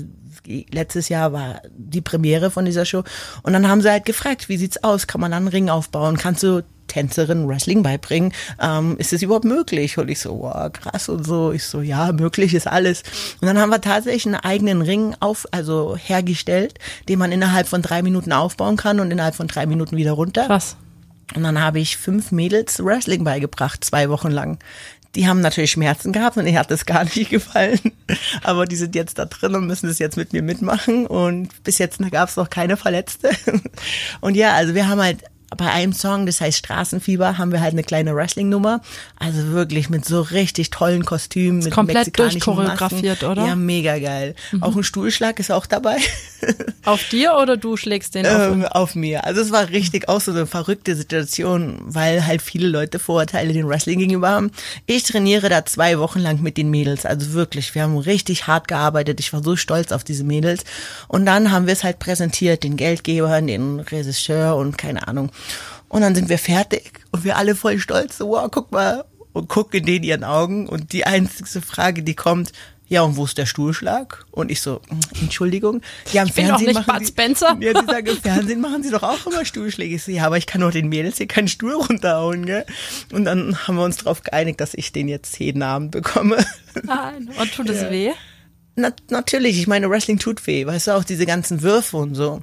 letztes Jahr war die Premiere von dieser Show. Und dann haben sie halt gefragt, wie sieht's aus? Kann man dann einen Ring aufbauen? Kannst du Tänzerin Wrestling beibringen? Ähm, ist das überhaupt möglich? Und ich so, wow, krass und so. Ich so, ja, möglich ist alles. Und dann haben wir tatsächlich einen eigenen Ring auf, also hergestellt, den man innerhalb von drei Minuten aufbauen kann und innerhalb von drei Minuten wieder runter. Krass. Und dann habe ich fünf Mädels Wrestling beigebracht, zwei Wochen lang. Die haben natürlich Schmerzen gehabt und ihr hat es gar nicht gefallen. Aber die sind jetzt da drin und müssen es jetzt mit mir mitmachen. Und bis jetzt gab es noch keine Verletzte. Und ja, also wir haben halt bei einem Song, das heißt Straßenfieber, haben wir halt eine kleine Wrestling-Nummer. Also wirklich mit so richtig tollen Kostümen. mit komplett durchchoreografiert, Masken. oder? Ja, mega geil. Auch ein Stuhlschlag ist auch dabei. Auf dir oder du schlägst den auf? ähm, auf mir. Also es war richtig auch so eine verrückte Situation, weil halt viele Leute Vorurteile den Wrestling gegenüber haben. Ich trainiere da zwei Wochen lang mit den Mädels, also wirklich, wir haben richtig hart gearbeitet. Ich war so stolz auf diese Mädels. Und dann haben wir es halt präsentiert, den Geldgebern, den Regisseur und keine Ahnung. Und dann sind wir fertig und wir alle voll stolz. So, wow, guck mal. Und guck in den ihren Augen und die einzige Frage, die kommt, ja, und wo ist der Stuhlschlag? Und ich so, "Hm, Entschuldigung. Ja, im Ich bin Fernsehen nicht machen Bud Sie- Spencer. Ja, die sagen, im Fernsehen machen sie doch auch immer Stuhlschläge. Ich so, ja, aber ich kann doch den Mädels hier keinen Stuhl runterhauen, gell? Und dann haben wir uns darauf geeinigt, dass ich den jetzt jeden Abend bekomme. Nein. Und tut es weh? Na, natürlich, ich meine, Wrestling tut weh, weißt du, auch diese ganzen Würfe und so.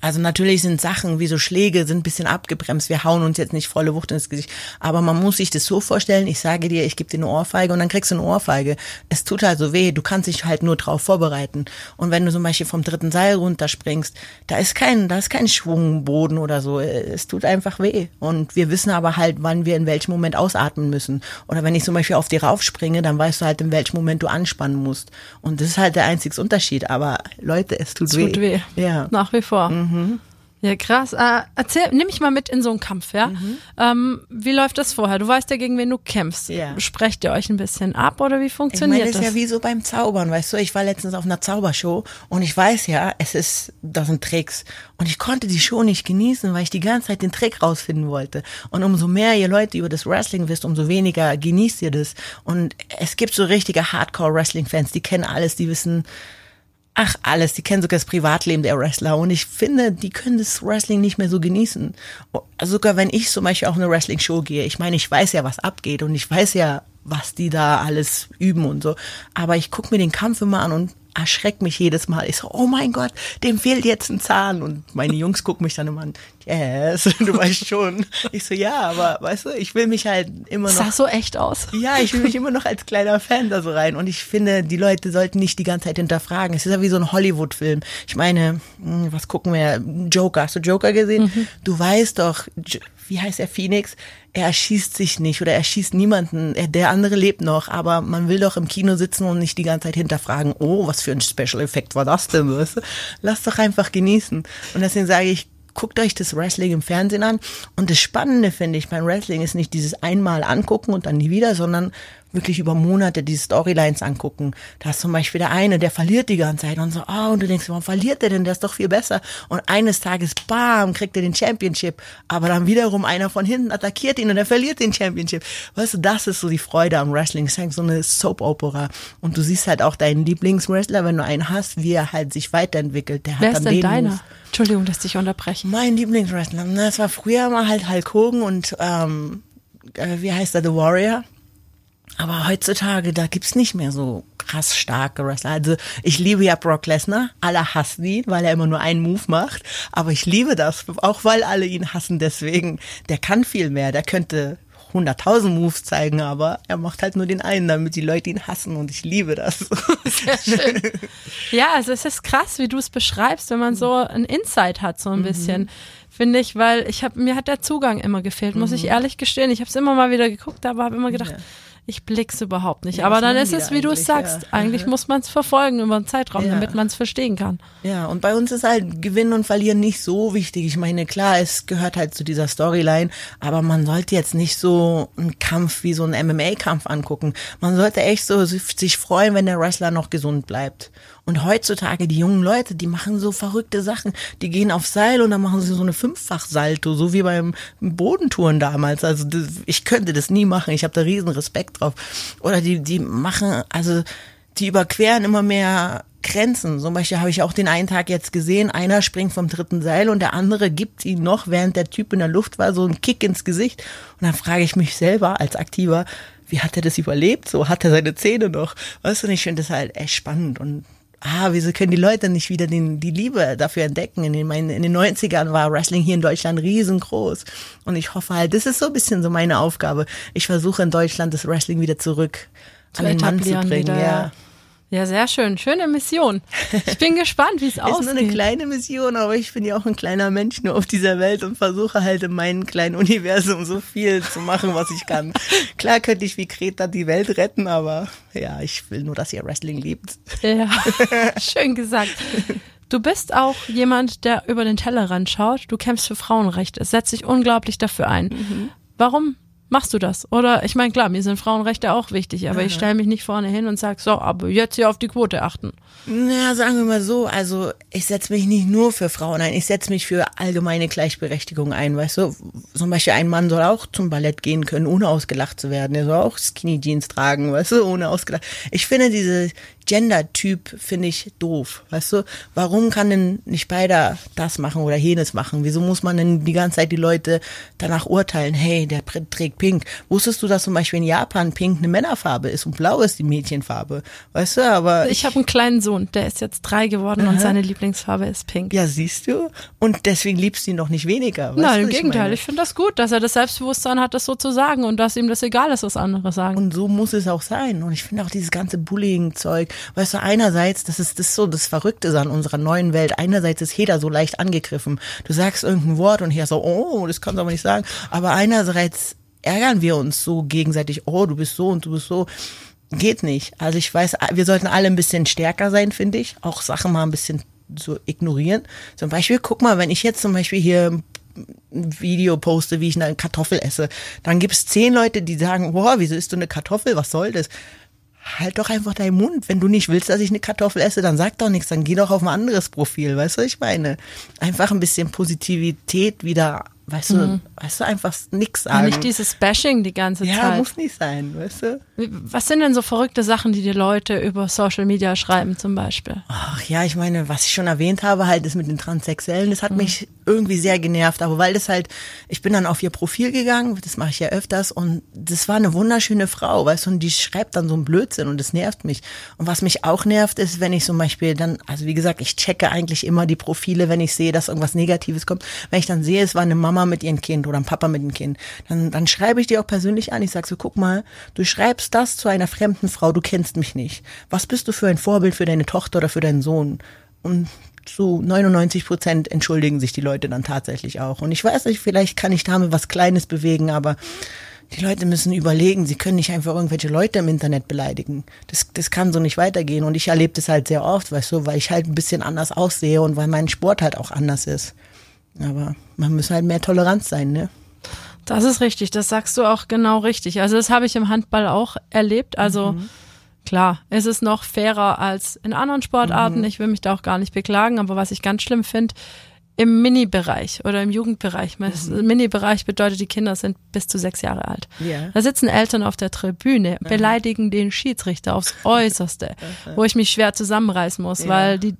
Also natürlich sind Sachen wie so Schläge sind ein bisschen abgebremst. Wir hauen uns jetzt nicht volle Wucht ins Gesicht. Aber man muss sich das so vorstellen, ich sage dir, ich gebe dir eine Ohrfeige und dann kriegst du eine Ohrfeige. Es tut also weh, du kannst dich halt nur drauf vorbereiten. Und wenn du zum Beispiel vom dritten Seil runterspringst, da ist kein, da ist kein Schwungboden oder so. Es tut einfach weh. Und wir wissen aber halt, wann wir in welchem Moment ausatmen müssen. Oder wenn ich zum Beispiel auf dir raufspringe, dann weißt du halt, in welchem Moment du anspannen musst. Und das ist halt der einzige Unterschied. Aber Leute, es tut Es weh. tut weh. Ja. Nach wie vor. Ja, krass. Äh, erzähl, nimm mich mal mit in so einen Kampf, ja? Ähm, wie läuft das vorher? Du weißt ja, gegen wen du kämpfst. Ja. Sprecht ihr euch ein bisschen ab oder wie Ich funktioniert meine, das ist das? ja wie so beim Zaubern, weißt du? Ich war letztens auf einer Zaubershow und ich weiß ja, es ist, das sind Tricks. Und ich konnte die Show nicht genießen, weil ich die ganze Zeit den Trick rausfinden wollte. Und umso mehr ihr Leute über das Wrestling wisst, umso weniger genießt ihr das. Und es gibt so richtige Hardcore-Wrestling-Fans, die kennen alles, die wissen, ach alles, die kennen sogar das Privatleben der Wrestler. Und ich finde, die können das Wrestling nicht mehr so genießen. Also sogar wenn ich zum Beispiel auf eine Wrestling-Show gehe, ich meine, ich weiß ja, was abgeht und ich weiß ja, was die da alles üben und so, aber ich gucke mir den Kampf immer an und erschreckt mich jedes Mal. Ich so, oh mein Gott, dem fehlt jetzt ein Zahn. Und meine Jungs gucken mich dann immer an, yes, du weißt schon. Ich so, ja, aber weißt du, ich will mich halt immer noch sah so echt aus. ja, ich will mich immer noch als kleiner Fan da so rein. Und ich finde, die Leute sollten nicht die ganze Zeit hinterfragen. Es ist ja wie so ein Hollywood-Film. Ich meine, hm, was gucken wir? Joker. Hast du Joker gesehen? Du weißt doch, wie heißt er, Phoenix? Er erschießt sich nicht oder er schießt niemanden. Er, der andere lebt noch. Aber man will doch im Kino sitzen und nicht die ganze Zeit hinterfragen, oh, was für ein Special-Effekt war das denn? Weißt du? Lass doch einfach genießen. Und deswegen sage ich, guckt euch das Wrestling im Fernsehen an. Und das Spannende finde ich beim Wrestling ist nicht dieses einmal angucken und dann nie wieder, sondern wirklich über Monate die Storylines angucken. Da ist zum Beispiel der eine, der verliert die ganze Zeit und so, ah, und du denkst, warum verliert der denn? Der ist doch viel besser. Und eines Tages, bam, kriegt er den Championship. Aber dann wiederum einer von hinten attackiert ihn und er verliert den Championship. Weißt du, das ist so die Freude am Wrestling. Es ist halt so eine Soap-Opera. Und du siehst halt auch deinen Lieblingswrestler, wenn du einen hast, wie er halt sich weiterentwickelt. Der hat Wer ist dann denn den deiner? Entschuldigung, dass ich dich unterbreche. Mein Lieblingswrestler, das war früher mal halt Hulk Hogan und ähm, äh, wie heißt er, The Warrior. Aber heutzutage, da gibt's nicht mehr so krass starke Wrestler. Also ich liebe ja Brock Lesnar. Alle hassen ihn, weil er immer nur einen Move macht. Aber ich liebe das, auch weil alle ihn hassen. Deswegen, der kann viel mehr. Der könnte hunderttausend Moves zeigen, aber er macht halt nur den einen, damit die Leute ihn hassen und ich liebe das. Sehr schön. Ja, also es ist krass, wie du es beschreibst, wenn man so ein Insight hat, so ein mhm. bisschen finde ich, weil ich habe mir hat der Zugang immer gefehlt, muss ich mhm. ehrlich gestehen. Ich habe es immer mal wieder geguckt, aber habe immer gedacht, ja ich blick's überhaupt nicht. Ja, Aber dann ist es, wie du es sagst. Ja. Eigentlich muss man es verfolgen über einen Zeitraum, ja. damit man es verstehen kann. Ja, und bei uns ist halt Gewinnen und Verlieren nicht so wichtig. Ich meine, klar, es gehört halt zu dieser Storyline, aber man sollte jetzt nicht so einen Kampf wie so einen MMA-Kampf angucken. Man sollte echt so sich freuen, wenn der Wrestler noch gesund bleibt. Und heutzutage, die jungen Leute, die machen so verrückte Sachen. Die gehen auf Seil und dann machen sie so eine Fünffach-Salto, so wie beim Bodentouren damals. Also das, ich könnte das nie machen. Ich habe da riesen Respekt drauf. Oder die, die machen, also die überqueren immer mehr Grenzen. Zum Beispiel habe ich auch den einen Tag jetzt gesehen, einer springt vom dritten Seil und der andere gibt ihm noch, während der Typ in der Luft war, so einen Kick ins Gesicht. Und dann frage ich mich selber als Aktiver, wie hat er das überlebt? So hat er seine Zähne noch. Weißt du, ich finde das halt echt spannend und ah, wieso können die Leute nicht wieder den, die Liebe dafür entdecken? In den, in den 90ern war Wrestling hier in Deutschland riesengroß. Und ich hoffe halt, das ist so ein bisschen so meine Aufgabe. Ich versuche in Deutschland das Wrestling wieder zurück zu an den Mann zu bringen. Wieder, ja. Ja, sehr schön. Schöne Mission. Ich bin gespannt, wie es aussieht. Ist nur eine kleine Mission, aber ich bin ja auch ein kleiner Mensch nur auf dieser Welt und versuche halt in meinem kleinen Universum so viel zu machen, was ich kann. Klar könnte ich wie Kreta die Welt retten, aber ja, ich will nur, dass ihr Wrestling liebt. Ja, schön gesagt. Du bist auch jemand, der über den Tellerrand schaut. Du kämpfst für Frauenrechte, setzt dich unglaublich dafür ein. Mhm. Warum machst du das? Oder ich meine, klar, mir sind Frauenrechte auch wichtig, aber Aha. ich stelle mich nicht vorne hin und sage, so, aber jetzt hier auf die Quote achten. Na, sagen wir mal so, also ich setze mich nicht nur für Frauen ein, ich setze mich für allgemeine Gleichberechtigung ein, weißt du? Zum Beispiel ein Mann soll auch zum Ballett gehen können, ohne ausgelacht zu werden. Er soll auch Skinny Jeans tragen, weißt du, ohne ausgelacht. Ich finde diese Gender-Typ finde ich doof. Weißt du, warum kann denn nicht beider das machen oder jenes machen? Wieso muss man denn die ganze Zeit die Leute danach urteilen, hey, der trägt pink. Wusstest du, dass zum Beispiel in Japan pink eine Männerfarbe ist und blau ist die Mädchenfarbe? Weißt du, aber. Ich, ich habe einen kleinen Sohn, der ist jetzt drei geworden Aha. und seine Lieblingsfarbe ist pink. Ja, siehst du? Und deswegen liebst du ihn noch nicht weniger. Nein, im Gegenteil. Ich, ich finde das gut, dass er das Selbstbewusstsein hat, das so zu sagen und dass ihm das egal ist, was andere sagen. Und so muss es auch sein. Und ich finde auch dieses ganze Bullying-Zeug, Weißt du, einerseits, das ist das so das Verrückte an unserer neuen Welt. Einerseits ist jeder so leicht angegriffen. Du sagst irgendein Wort und hier so, oh, das kannst du aber nicht sagen. Aber einerseits ärgern wir uns so gegenseitig, oh, du bist so und du bist so. Geht nicht. Also ich weiß, wir sollten alle ein bisschen stärker sein, finde ich. Auch Sachen mal ein bisschen so ignorieren. Zum Beispiel, guck mal, wenn ich jetzt zum Beispiel hier ein Video poste, wie ich eine Kartoffel esse, dann gibt es zehn Leute, die sagen, boah, wieso isst du eine Kartoffel? Was soll das? Halt doch einfach deinen Mund. Wenn du nicht willst, dass ich eine Kartoffel esse, dann sag doch nichts, dann geh doch auf ein anderes Profil, weißt du, was ich meine? Einfach ein bisschen Positivität wieder weißt du, mhm. weißt du, einfach nichts sagen. Nicht dieses Bashing die ganze ja, Zeit. Ja, muss nicht sein, weißt du. Was sind denn so verrückte Sachen, die die Leute über Social Media schreiben zum Beispiel? Ach ja, ich meine, was ich schon erwähnt habe, halt das mit den Transsexuellen, das hat mhm. mich irgendwie sehr genervt, aber weil das halt, ich bin dann auf ihr Profil gegangen, das mache ich ja öfters und das war eine wunderschöne Frau, weißt du, und die schreibt dann so einen Blödsinn und das nervt mich. Und was mich auch nervt, ist, wenn ich zum Beispiel dann, also wie gesagt, ich checke eigentlich immer die Profile, wenn ich sehe, dass irgendwas Negatives kommt. Wenn ich dann sehe, es war eine Mama mit ihrem Kind oder ein Papa mit dem Kind, dann, dann schreibe ich dir auch persönlich an. Ich sage so, guck mal, du schreibst das zu einer fremden Frau, du kennst mich nicht. Was bist du für ein Vorbild für deine Tochter oder für deinen Sohn? Und zu 99 Prozent entschuldigen sich die Leute dann tatsächlich auch. Und ich weiß nicht, vielleicht kann ich damit was Kleines bewegen, aber die Leute müssen überlegen, sie können nicht einfach irgendwelche Leute im Internet beleidigen. Das, das kann so nicht weitergehen. Und ich erlebe das halt sehr oft, weißt du, weil ich halt ein bisschen anders aussehe und weil mein Sport halt auch anders ist. Aber man muss halt mehr Toleranz sein, ne? Das ist richtig, das sagst du auch genau richtig. Also das habe ich im Handball auch erlebt. Also mhm. klar, es ist noch fairer als in anderen Sportarten. Mhm. Ich will mich da auch gar nicht beklagen, aber was ich ganz schlimm finde, im Mini-Bereich oder im Jugendbereich. Mhm. Mini-Bereich bedeutet, die Kinder sind bis zu sechs Jahre alt. Yeah. Da sitzen Eltern auf der Tribüne, beleidigen den Schiedsrichter aufs Äußerste, wo ich mich schwer zusammenreißen muss, ja. weil die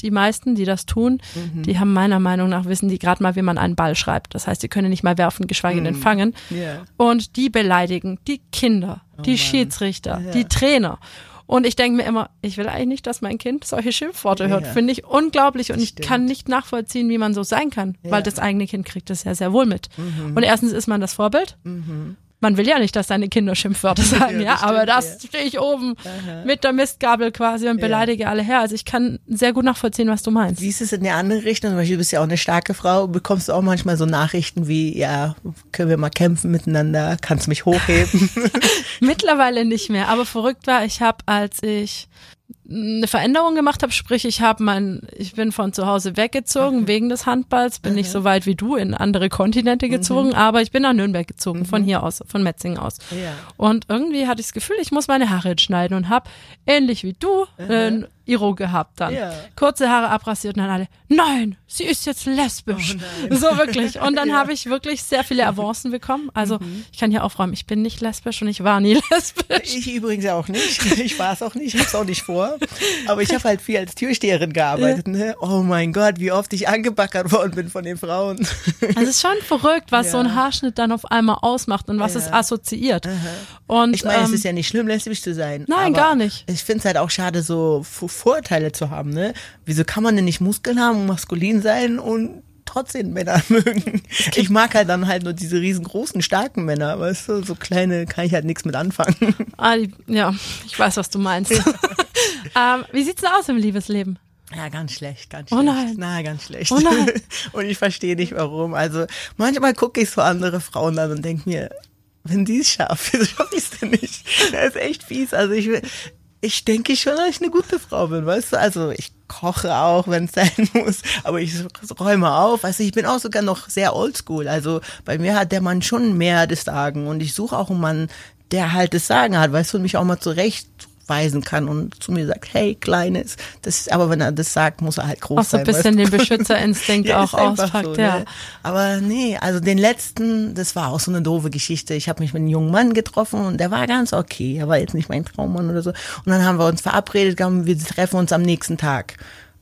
die meisten, die das tun, mhm. die haben meiner Meinung nach wissen die gerade mal, wie man einen Ball schreibt. Das heißt, die können nicht mal werfen, geschweige denn mhm. fangen. Yeah. Und die beleidigen die Kinder, oh die Mann. Schiedsrichter, ja. die Trainer. Und ich denke mir immer, ich will eigentlich nicht, dass mein Kind solche Schimpfworte hört. Ja. Finde ich unglaublich und ich kann nicht nachvollziehen, wie man so sein kann, ja. weil das eigene Kind kriegt das ja sehr wohl mit. Mhm. Und erstens ist man das Vorbild. Mhm. Man will ja nicht, dass deine Kinder Schimpfwörter sagen, ja, das aber stimmt, das stehe ich oben mit der Mistgabel quasi und beleidige alle her. Also ich kann sehr gut nachvollziehen, was du meinst. Wie ist es in der anderen Richtung? Beispiel, du bist ja auch eine starke Frau. Bekommst du auch manchmal so Nachrichten wie, ja, können wir mal kämpfen miteinander? Kannst du mich hochheben? Mittlerweile nicht mehr, aber verrückt war, ich habe, als ich eine Veränderung gemacht habe, sprich ich habe mein, ich bin von zu Hause weggezogen wegen des Handballs, bin nicht so weit wie du in andere Kontinente gezogen, aber ich bin nach Nürnberg gezogen, von hier aus, von Metzingen aus. Ja. Und irgendwie hatte ich das Gefühl, ich muss meine Haare jetzt schneiden und habe ähnlich wie du ein Iro gehabt dann. Ja. Kurze Haare abrasiert und dann alle, nein, sie ist jetzt lesbisch. so wirklich. Und dann habe ich wirklich sehr viele Avancen bekommen. Also ich kann hier aufräumen, ich bin nicht lesbisch und ich war nie lesbisch. Ich übrigens auch nicht. Ich war es auch nicht, ich hab's auch nicht vor. Aber ich habe halt viel als Türsteherin gearbeitet. Ne? Oh mein Gott, wie oft ich angebackert worden bin von den Frauen. Also es ist schon verrückt, was so Ja. ein Haarschnitt dann auf einmal ausmacht und was es assoziiert. Und Ich meine, es ähm, ist ja nicht schlimm, lesbisch zu sein. Nein, gar nicht. Ich finde es halt auch schade, so Vo- Vorurteile zu haben. Ne? Wieso kann man denn nicht Muskeln haben und maskulin sein und trotzdem Männer mögen? Ich mag halt dann halt nur diese riesengroßen, starken Männer. Weißt du, so kleine kann ich halt nichts mit anfangen. ah, die, ja, ich weiß, was du meinst. ähm, wie sieht's denn aus im Liebesleben? Ja, ganz schlecht, ganz Oh schlecht. nein. Na, ganz schlecht. Oh nein. und ich verstehe nicht warum. Also manchmal gucke ich so andere Frauen an und denke mir, wenn die es schafft, wieso schaffe ich es denn nicht? Das ist echt fies. Also ich, ich denke schon, dass ich eine gute Frau bin, weißt du? Also ich koche auch, wenn es sein muss, aber ich räume auf. Du, ich bin auch sogar noch sehr oldschool. Also bei mir hat der Mann schon mehr das Sagen und ich suche auch einen Mann, der halt das Sagen hat, weißt du, und mich auch mal zurechtweisen kann und zu mir sagt, hey, Kleines, das, aber wenn er das sagt, muss er halt groß Auch so ein sein. weißt bisschen du? den Beschützerinstinkt Ja, auch ist auspackt, so, ja. Ne? Aber nee, also den letzten, das war auch so eine doofe Geschichte. Ich habe mich mit einem jungen Mann getroffen und der war ganz okay. Er war jetzt nicht mein Traummann oder so. Und dann haben wir uns verabredet, wir treffen uns am nächsten Tag.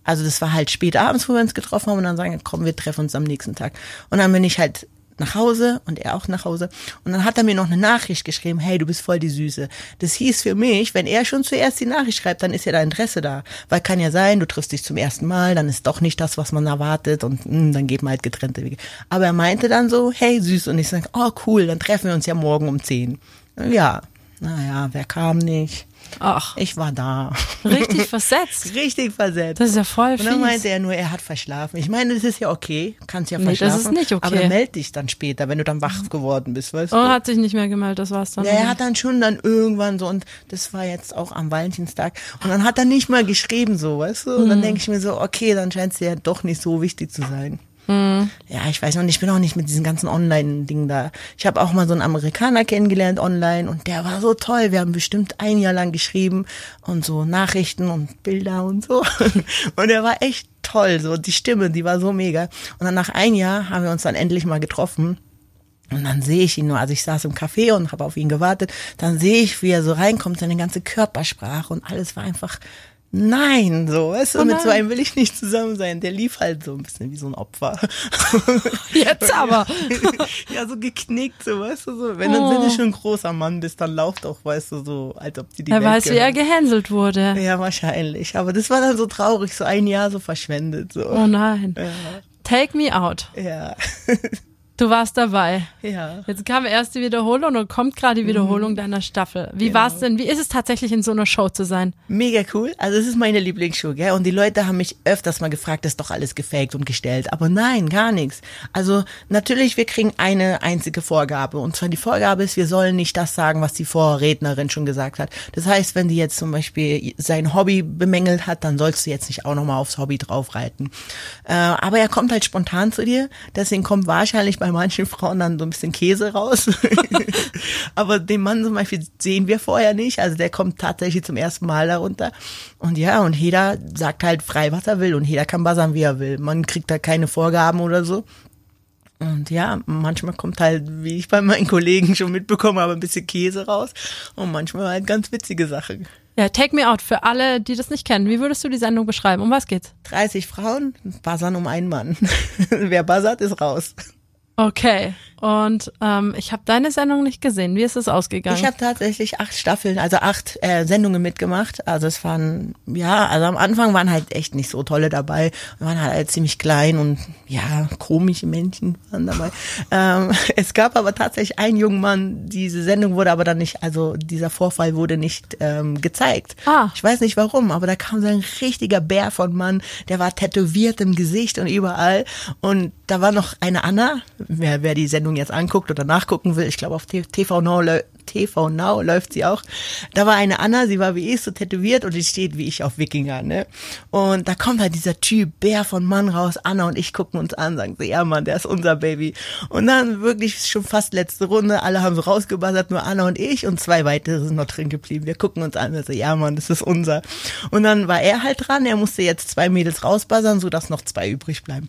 Also das war halt spät abends, wo wir uns getroffen haben und dann sagen, komm, wir treffen uns am nächsten Tag. Und dann bin ich halt nach Hause und er auch nach Hause. Und dann hat er mir noch eine Nachricht geschrieben, hey, du bist voll die Süße. Das hieß für mich, wenn er schon zuerst die Nachricht schreibt, dann ist ja da Interesse da. Weil kann ja sein, du triffst dich zum ersten Mal, dann ist doch nicht das, was man erwartet und mh, dann geht man halt getrennte Wege. Aber er meinte dann so, hey, süß. Und ich sage, oh cool, dann treffen wir uns ja morgen um 10. Ja, naja, wer kam nicht? Ach, Ich war da. richtig versetzt. Richtig versetzt. Das ist ja voll Und dann fies. meinte er nur, er hat verschlafen. Ich meine, das ist ja okay, kannst ja Nee, das verschlafen. ist nicht okay. Aber meld dich dann später, wenn du dann wach geworden bist, weißt Oh, du? hat sich nicht mehr gemeldet, das war's dann. Ja, er hat dann schon dann irgendwann so, und das war jetzt auch am Valentinstag, und dann hat er nicht mal geschrieben, so, weißt du? Und dann denke ich mir so, okay, dann scheint es ja doch nicht so wichtig zu sein. Ja, ich weiß noch nicht, ich bin auch nicht mit diesen ganzen Online-Dingen da. Ich habe auch mal so einen Amerikaner kennengelernt online und der war so toll. Wir haben bestimmt ein Jahr lang geschrieben und so Nachrichten und Bilder und so. Und er war echt toll, so die Stimme, die war so mega. Und dann nach ein Jahr haben wir uns dann endlich mal getroffen. Und dann sehe ich ihn nur, also ich saß im Café und habe auf ihn gewartet, dann sehe ich, wie er so reinkommt, seine ganze Körpersprache und alles war einfach nein, so, weißt du, Oh mit so einem will ich nicht zusammen sein. Der lief halt so ein bisschen wie so ein Opfer. Jetzt aber. ja, so geknickt, so, weißt du, so. Wenn, dann, Oh. wenn du schon ein großer Mann bist, dann lauft auch, weißt du, so, als ob die die Er Welt weiß, wie er gehört. gehänselt wurde. Ja, wahrscheinlich. Aber das war dann so traurig, so ein Jahr so verschwendet, so. Oh nein. Take me out. Ja. Du warst dabei. ja. Jetzt kam erst die Wiederholung und kommt gerade die Wiederholung deiner Staffel. Wie war's denn? Wie ist es tatsächlich in so einer Show zu sein? Mega cool. Also es ist meine Lieblingsshow, gell? Und die Leute haben mich öfters mal gefragt, ist doch alles gefaked und gestellt. Aber nein, gar nichts. Also natürlich, wir kriegen eine einzige Vorgabe. Und zwar die Vorgabe ist, wir sollen nicht das sagen, was die Vorrednerin schon gesagt hat. Das heißt, wenn die jetzt zum Beispiel sein Hobby bemängelt hat, dann sollst du jetzt nicht auch nochmal aufs Hobby draufreiten. Äh, aber er kommt halt spontan zu dir. Deswegen kommt wahrscheinlich bei manchen Frauen dann so ein bisschen Käse raus. aber den Mann zum Beispiel sehen wir vorher nicht. Also der kommt tatsächlich zum ersten Mal darunter. Und ja, und jeder sagt halt frei, was er will. Und jeder kann buzzern, wie er will. Man kriegt da keine Vorgaben oder so. Und ja, manchmal kommt halt, wie ich bei meinen Kollegen schon mitbekommen habe, ein bisschen Käse raus. Und manchmal halt ganz witzige Sachen. Ja, Take Me Out für alle, die das nicht kennen. Wie würdest du die Sendung beschreiben? Um was geht's? 30 Frauen buzzern um einen Mann. Wer buzzert, ist raus. Okay. Und ähm, ich habe deine Sendung nicht gesehen. Wie ist es ausgegangen? Ich habe tatsächlich acht Staffeln, also acht äh, Sendungen mitgemacht. Also es waren, ja, also am Anfang waren halt echt nicht so tolle dabei. Wir waren halt ziemlich klein und ja, komische Menschen waren dabei. ähm, es gab aber tatsächlich einen jungen Mann, diese Sendung wurde aber dann nicht, also dieser Vorfall wurde nicht ähm, gezeigt. Ah. Ich weiß nicht warum, aber da kam so ein richtiger Bär von Mann, der war tätowiert im Gesicht und überall. Und da war noch eine Anna, wer, wer die Sendung jetzt anguckt oder nachgucken will, ich glaube auf TV Now, TV Now läuft sie auch. Da war eine Anna, sie war wie ich so tätowiert und die steht wie ich auf Wikinger, ne? Und da kommt halt dieser Typ, Bär von Mann raus, Anna und ich gucken uns an, sagen so, ja Mann, der ist unser Baby. Und dann wirklich schon fast letzte Runde, alle haben so rausgebuzzert, nur Anna und ich und zwei weitere sind noch drin geblieben. Wir gucken uns an, wir so, ja Mann, das ist unser. Und dann war er halt dran, er musste jetzt zwei Mädels rausbuzzern, sodass noch zwei übrig bleiben.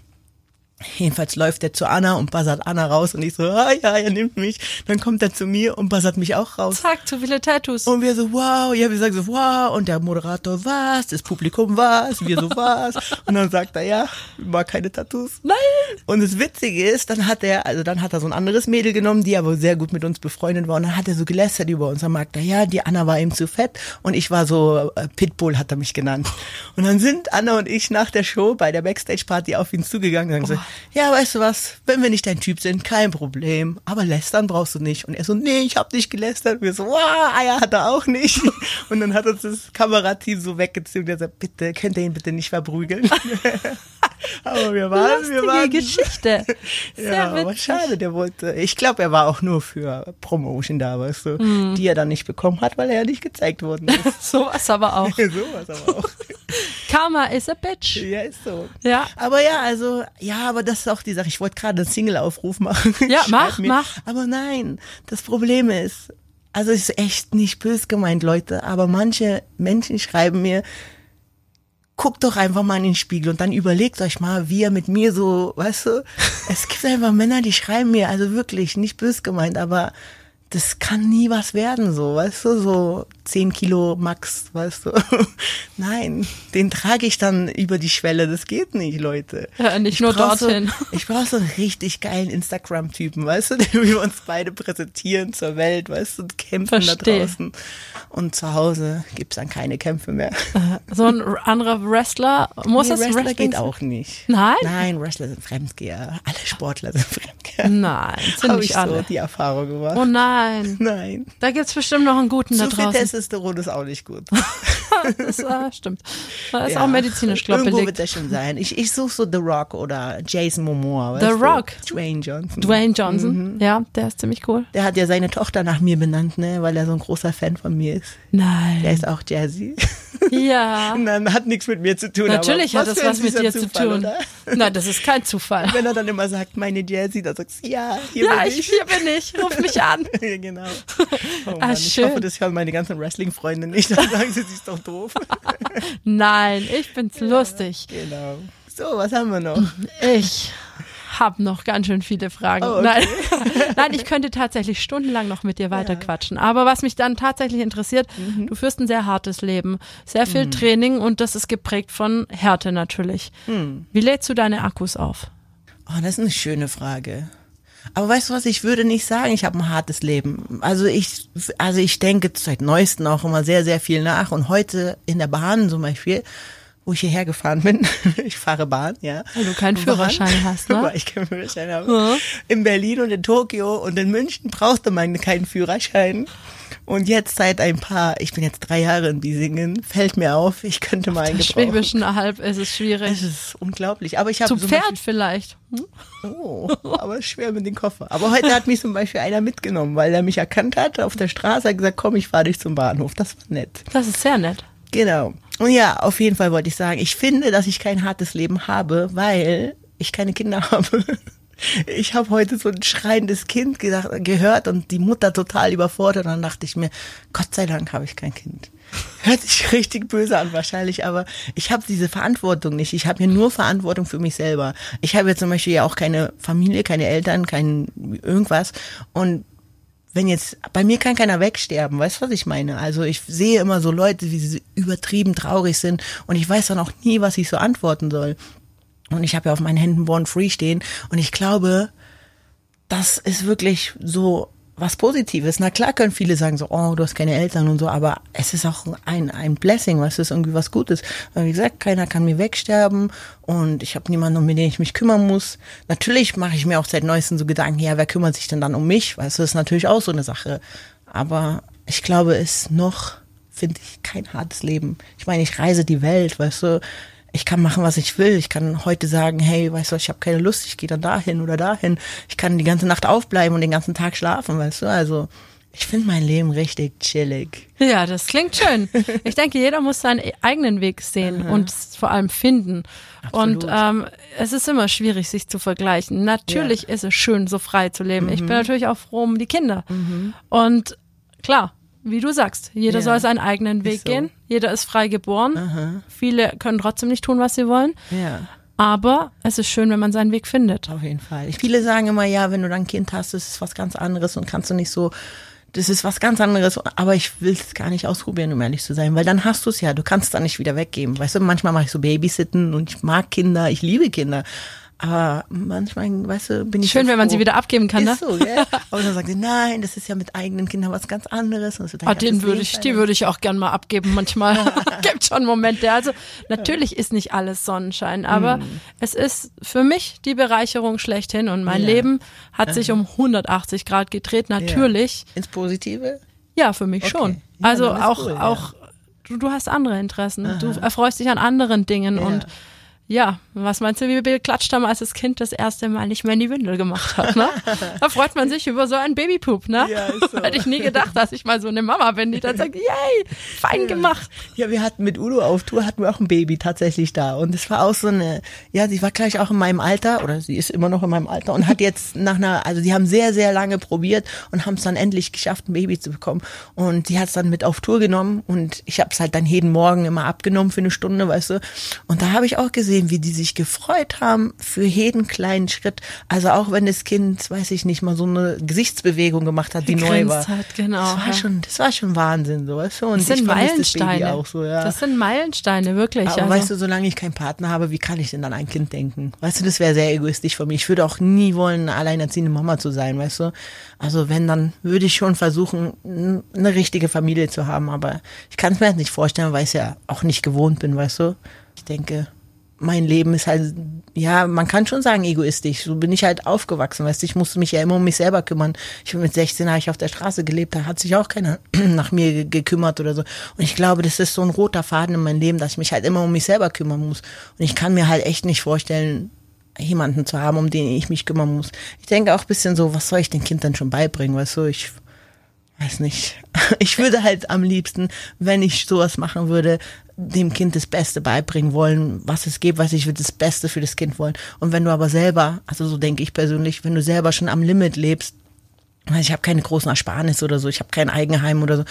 Jedenfalls läuft er zu Anna und buzzert Anna raus und ich so, ah ja, er nimmt mich. Dann kommt er zu mir und buzzert mich auch raus. Zack, zu viele Tattoos. Und wir so, wow, ja, wir sagen so, wow, und der Moderator was, das Publikum was, wir so was. Und dann sagt er, ja, ich mag keine Tattoos. Nein! Und das Witzige ist, dann hat er, also dann hat er so ein anderes Mädel genommen, die aber sehr gut mit uns befreundet war. Und dann hat er so gelästert über uns. Dann mag er, ja, die Anna war ihm zu fett und ich war so, äh, Pitbull hat er mich genannt. Und dann sind Anna und ich nach der Show bei der Backstage-Party auf ihn zugegangen und sagen so, ja, weißt du was, wenn wir nicht dein Typ sind, kein Problem. Aber lästern brauchst du nicht. Und er so, nee, ich hab nicht gelästert. Und wir so, wow, Eier hat er auch nicht. Und dann hat uns das Kamerateam so weggezogen. Der sagt, bitte, könnt ihr ihn bitte nicht verprügeln? aber wir waren, Lustige wir waren. Geschichte. Sehr ja, aber witzig. schade, der wollte. Ich glaube, er war auch nur für Promotion da, weißt du, Mhm. die er dann nicht bekommen hat, weil er ja nicht gezeigt worden ist. Sowas aber auch. Sowas aber auch. Karma is a bitch. Ja, ist so. Ja. Aber ja, also, ja, aber das ist auch die Sache. Ich wollte gerade einen Single-Aufruf machen. Ja, mach, mir. mach. Aber nein, das Problem ist, also es ist echt nicht bös gemeint, Leute, aber manche Menschen schreiben mir, guckt doch einfach mal in den Spiegel und dann überlegt euch mal, wie ihr mit mir so, weißt du, es gibt einfach Männer, die schreiben mir, also wirklich, nicht bös gemeint, aber das kann nie was werden, so, weißt du, so 10 Kilo Max, weißt du. Nein, den trage ich dann über die Schwelle, das geht nicht, Leute. Ja, nicht Ich nur dorthin. So, ich brauche so einen richtig geilen Instagram-Typen, weißt du, den wir uns beide präsentieren zur Welt, weißt du, und kämpfen Versteh. da draußen. Und zu Hause gibt's dann keine Kämpfe mehr. So ein anderer Wrestler muss Nee, es Wrestler Wrestling geht auch nicht. Nein? Nein, Wrestler sind Fremdgeher. Alle Sportler sind Fremdgeher. Nein, sind Habe nicht ich alle. so die Erfahrung gemacht. Oh nein. Nein. Da gibt's bestimmt noch einen guten da Zu viel draußen. Testosteron ist auch nicht gut. Das äh, stimmt. Das ist Ja. auch medizinisch, glaube ich, Irgendwo belegt. wird das schon sein. Ich, ich suche so The Rock oder Jason Momoa. The weißt du? Rock. Dwayne Johnson. Dwayne Johnson. Mhm. Ja, der ist ziemlich cool. Der hat ja seine Tochter nach mir benannt, ne, weil er so ein großer Fan von mir ist. Der Nein. ist auch Jazzy. Ja. Dann hat nichts mit mir zu tun. Natürlich hat das was mit dir zu Zufall, tun. Oder? Nein, das ist kein Zufall. Wenn er dann immer sagt, meine Jazzy, dann sagst du, ja, hier Ja, bin ich, ich. hier bin ich. Ruf mich an. Ja, genau. Oh Ah, Mann, ich schön. hoffe, das hören meine ganzen Wrestling-Freunde nicht. Dann sagen sie, sie ist doch doof. Nein, ich bin's lustig. genau. So, was haben wir noch? Ich habe noch ganz schön viele Fragen. Oh, okay. Nein. Nein, ich könnte tatsächlich stundenlang noch mit dir weiterquatschen. Aber was mich dann tatsächlich interessiert, Mhm. du führst ein sehr hartes Leben, sehr viel Training und das ist geprägt von Härte natürlich. Mhm. Wie lädst du deine Akkus auf? Oh, das ist eine schöne Frage. Aber weißt du was, ich würde nicht sagen, ich habe ein hartes Leben. Also ich, also ich denke seit neuestem auch immer sehr, sehr viel nach. Und heute in der Bahn zum Beispiel, wo ich hierher gefahren bin, ich fahre Bahn, ja. Weil du keinen Führerschein hast, ne? Weil ich keinen Führerschein habe. In Berlin und in Tokio und in München brauchte man keinen Führerschein. Und jetzt seit ein paar, ich bin jetzt drei Jahre in Biesingen, fällt mir auf, ich könnte mal einen gebrauchen. Schwäbischen Alb ist es Es schwierig. ist unglaublich. Aber ich habe Zu zum Pferd vielleicht. Hm? Oh, aber schwer mit dem Koffer. Aber heute hat mich zum Beispiel einer mitgenommen, weil er mich erkannt hat auf der Straße, hat gesagt, komm, ich fahre dich zum Bahnhof. Das war nett. Das ist sehr nett. Genau. Und ja, auf jeden Fall wollte ich sagen, ich finde, dass ich kein hartes Leben habe, weil ich keine Kinder habe. Ich habe heute so ein schreiendes Kind gedacht, gehört und die Mutter total überfordert. Und dann dachte ich mir, Gott sei Dank habe ich kein Kind. Hört sich richtig böse an wahrscheinlich, aber ich habe diese Verantwortung nicht. Ich habe hier nur Verantwortung für mich selber. Ich habe jetzt zum Beispiel ja auch keine Familie, keine Eltern, kein irgendwas. Und wenn jetzt, bei mir kann keiner wegsterben, weißt du, was ich meine? Also ich sehe immer so Leute, wie sie übertrieben traurig sind und ich weiß dann auch nie, was ich so antworten soll. Und ich habe ja auf meinen Händen Born Free stehen und ich glaube, das ist wirklich so was Positives. Na klar können viele sagen so, oh, du hast keine Eltern und so, aber es ist auch ein, ein Blessing, was ist irgendwie was Gutes. Weil wie gesagt, keiner kann mir wegsterben und ich habe niemanden, um den ich mich kümmern muss. Natürlich mache ich mir auch seit neuestem so Gedanken, ja, wer kümmert sich denn dann um mich? Weißt du, ist natürlich auch so eine Sache. Aber ich glaube, es noch, finde ich, kein hartes Leben. Ich meine, ich reise die Welt, weißt du, ich kann machen, was ich will. Ich kann heute sagen, hey, weißt du, ich habe keine Lust, ich gehe dann dahin oder dahin. Ich kann die ganze Nacht aufbleiben und den ganzen Tag schlafen, weißt du? Also ich finde mein Leben richtig chillig. Ja, das klingt schön. Ich denke, jeder muss seinen eigenen Weg sehen und vor allem finden. Absolut. Und ähm, es ist immer schwierig, sich zu vergleichen. Natürlich ja. ist es schön, so frei zu leben. Mhm. Ich bin mhm. natürlich auch froh um die Kinder. Mhm. Und klar, wie du sagst, jeder ja. soll seinen eigenen Weg so. gehen. Jeder ist frei geboren. Aha. Viele können trotzdem nicht tun, was sie wollen. Ja. Aber es ist schön, wenn man seinen Weg findet. Auf jeden Fall. Viele sagen immer, ja, wenn du dann ein Kind hast, das ist was ganz anderes und kannst du nicht so, das ist was ganz anderes. Aber ich will es gar nicht ausprobieren, um ehrlich zu sein, weil dann hast du es ja. Du kannst es dann nicht wieder weggeben. Weißt du, manchmal mache ich so Babysitten und ich mag Kinder, ich liebe Kinder. Aber manchmal, weißt du, bin ich Schön, wenn man sie wieder abgeben kann, ne? Ist so, gell? Aber dann sagt sie, nein, das ist ja mit eigenen Kindern was ganz anderes. Und so, ah, den würde ich, die würde ich auch gern mal abgeben manchmal. Gibt schon Momente. Also natürlich ist nicht alles Sonnenschein, aber hm. es ist für mich die Bereicherung schlechthin und mein ja. Leben hat sich um 180 Grad gedreht, natürlich. Ja. Ins Positive? Ja, für mich okay. schon. Ja, also auch, cool, auch, du, du hast andere Interessen. Aha. Du erfreust dich an anderen Dingen und ja, was meinst du, wie wir geklatscht haben, als das Kind das erste Mal nicht mehr in die Windel gemacht hat, ne? Da freut man sich über so einen Babypoop, ne? Ja, ist so. Hätte ich nie gedacht, dass ich mal so eine Mama bin, die dann sagt, yay, fein gemacht. Ja, wir hatten mit Udo auf Tour, hatten wir auch ein Baby tatsächlich da. Und es war auch so eine, ja, sie war gleich auch in meinem Alter, oder sie ist immer noch in meinem Alter und hat jetzt nach einer, also die haben sehr, sehr lange probiert und haben es dann endlich geschafft, ein Baby zu bekommen. Und sie hat es dann mit auf Tour genommen und ich habe es halt dann jeden Morgen immer abgenommen für eine Stunde, weißt du. Und da habe ich auch gesehen, gesehen, wie die sich gefreut haben für jeden kleinen Schritt. Also auch wenn das Kind, weiß ich nicht, mal so eine Gesichtsbewegung gemacht hat, die neu war. Hat, genau. Das war schon, das war schon Wahnsinn, so weißt du. Und das sind Meilensteine. Das, auch so, ja. das sind Meilensteine, wirklich. Aber also. weißt du, solange ich keinen Partner habe, wie kann ich denn an ein Kind denken? Weißt du, das wäre sehr egoistisch von mir. Ich würde auch nie wollen, eine alleinerziehende Mama zu sein, weißt du. Also wenn, dann würde ich schon versuchen, eine richtige Familie zu haben. Aber ich kann es mir halt nicht vorstellen, weil ich es ja auch nicht gewohnt bin, weißt du. Ich denke, mein Leben ist halt, ja, man kann schon sagen egoistisch. So bin ich halt aufgewachsen, weißt du, ich musste mich ja immer um mich selber kümmern. Ich mit 16 habe ich auf der Straße gelebt, da hat sich auch keiner nach mir gekümmert oder so. Und ich glaube, das ist so ein roter Faden in meinem Leben, dass ich mich halt immer um mich selber kümmern muss. Und ich kann mir halt echt nicht vorstellen, jemanden zu haben, um den ich mich kümmern muss. Ich denke auch bisschen so, was soll ich den Kindern schon beibringen, weißt du, ich weiß nicht. Ich würde halt am liebsten, wenn ich sowas machen würde, dem Kind das Beste beibringen wollen, was es gibt, was ich würde das Beste für das Kind wollen. Und wenn du aber selber, also so denke ich persönlich, wenn du selber schon am Limit lebst, ich habe keine großen Ersparnisse oder so, ich habe kein Eigenheim oder so,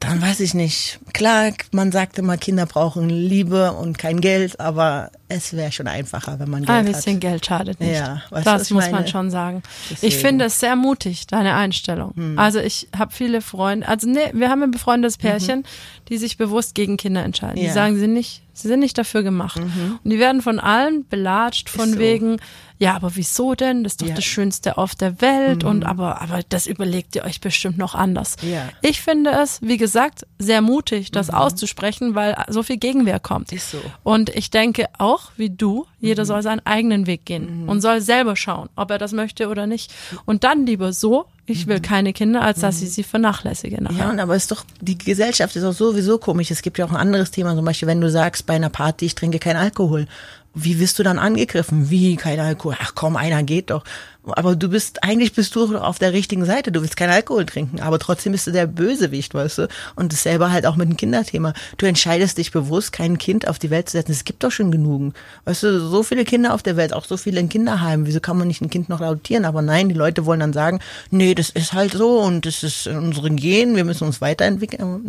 dann weiß ich nicht. Klar, man sagt immer, Kinder brauchen Liebe und kein Geld, aber es wäre schon einfacher, wenn man Geld hat. Ein bisschen hat. Geld schadet nicht. Ja, weißt, das muss meine? man schon sagen. Deswegen. Ich finde es sehr mutig, deine Einstellung. Hm. Also ich habe viele Freunde, also nee, wir haben ein befreundetes mhm. Pärchen, mhm. die sich bewusst gegen Kinder entscheiden. Ja. Die sagen, sie sind nicht, sie sind nicht dafür gemacht. Mhm. Und die werden von allen belatscht, von so. wegen, ja, aber wieso denn? Das ist doch ja. das Schönste auf der Welt mhm. und aber, aber das überlegt ihr euch bestimmt noch anders. Ja. Ich finde es, wie gesagt, sehr mutig, das mhm. auszusprechen, weil so viel Gegenwehr kommt. Ist so. Und ich denke auch, wie du, jeder mhm. soll seinen eigenen Weg gehen mhm. und soll selber schauen, ob er das möchte oder nicht. Und dann lieber so, ich will mhm. keine Kinder, als dass ich mhm. sie vernachlässige nachher. Ja, und aber ist doch, die Gesellschaft ist auch sowieso komisch. Es gibt ja auch ein anderes Thema, zum Beispiel, wenn du sagst, bei einer Party, ich trinke keinen Alkohol wie wirst du dann angegriffen? Wie, kein Alkohol? Ach komm, einer geht doch aber du bist, eigentlich bist du auf der richtigen Seite. Du willst keinen Alkohol trinken, aber trotzdem bist du der Bösewicht, weißt du? Und dasselbe halt auch mit dem Kinderthema. Du entscheidest dich bewusst, kein Kind auf die Welt zu setzen. Es gibt doch schon genug. Weißt du, so viele Kinder auf der Welt, auch so viele in Kinderheimen. Wieso kann man nicht ein Kind noch adoptieren? Aber nein, die Leute wollen dann sagen, nee, das ist halt so und das ist in unseren Genen, wir müssen uns weiterentwickeln.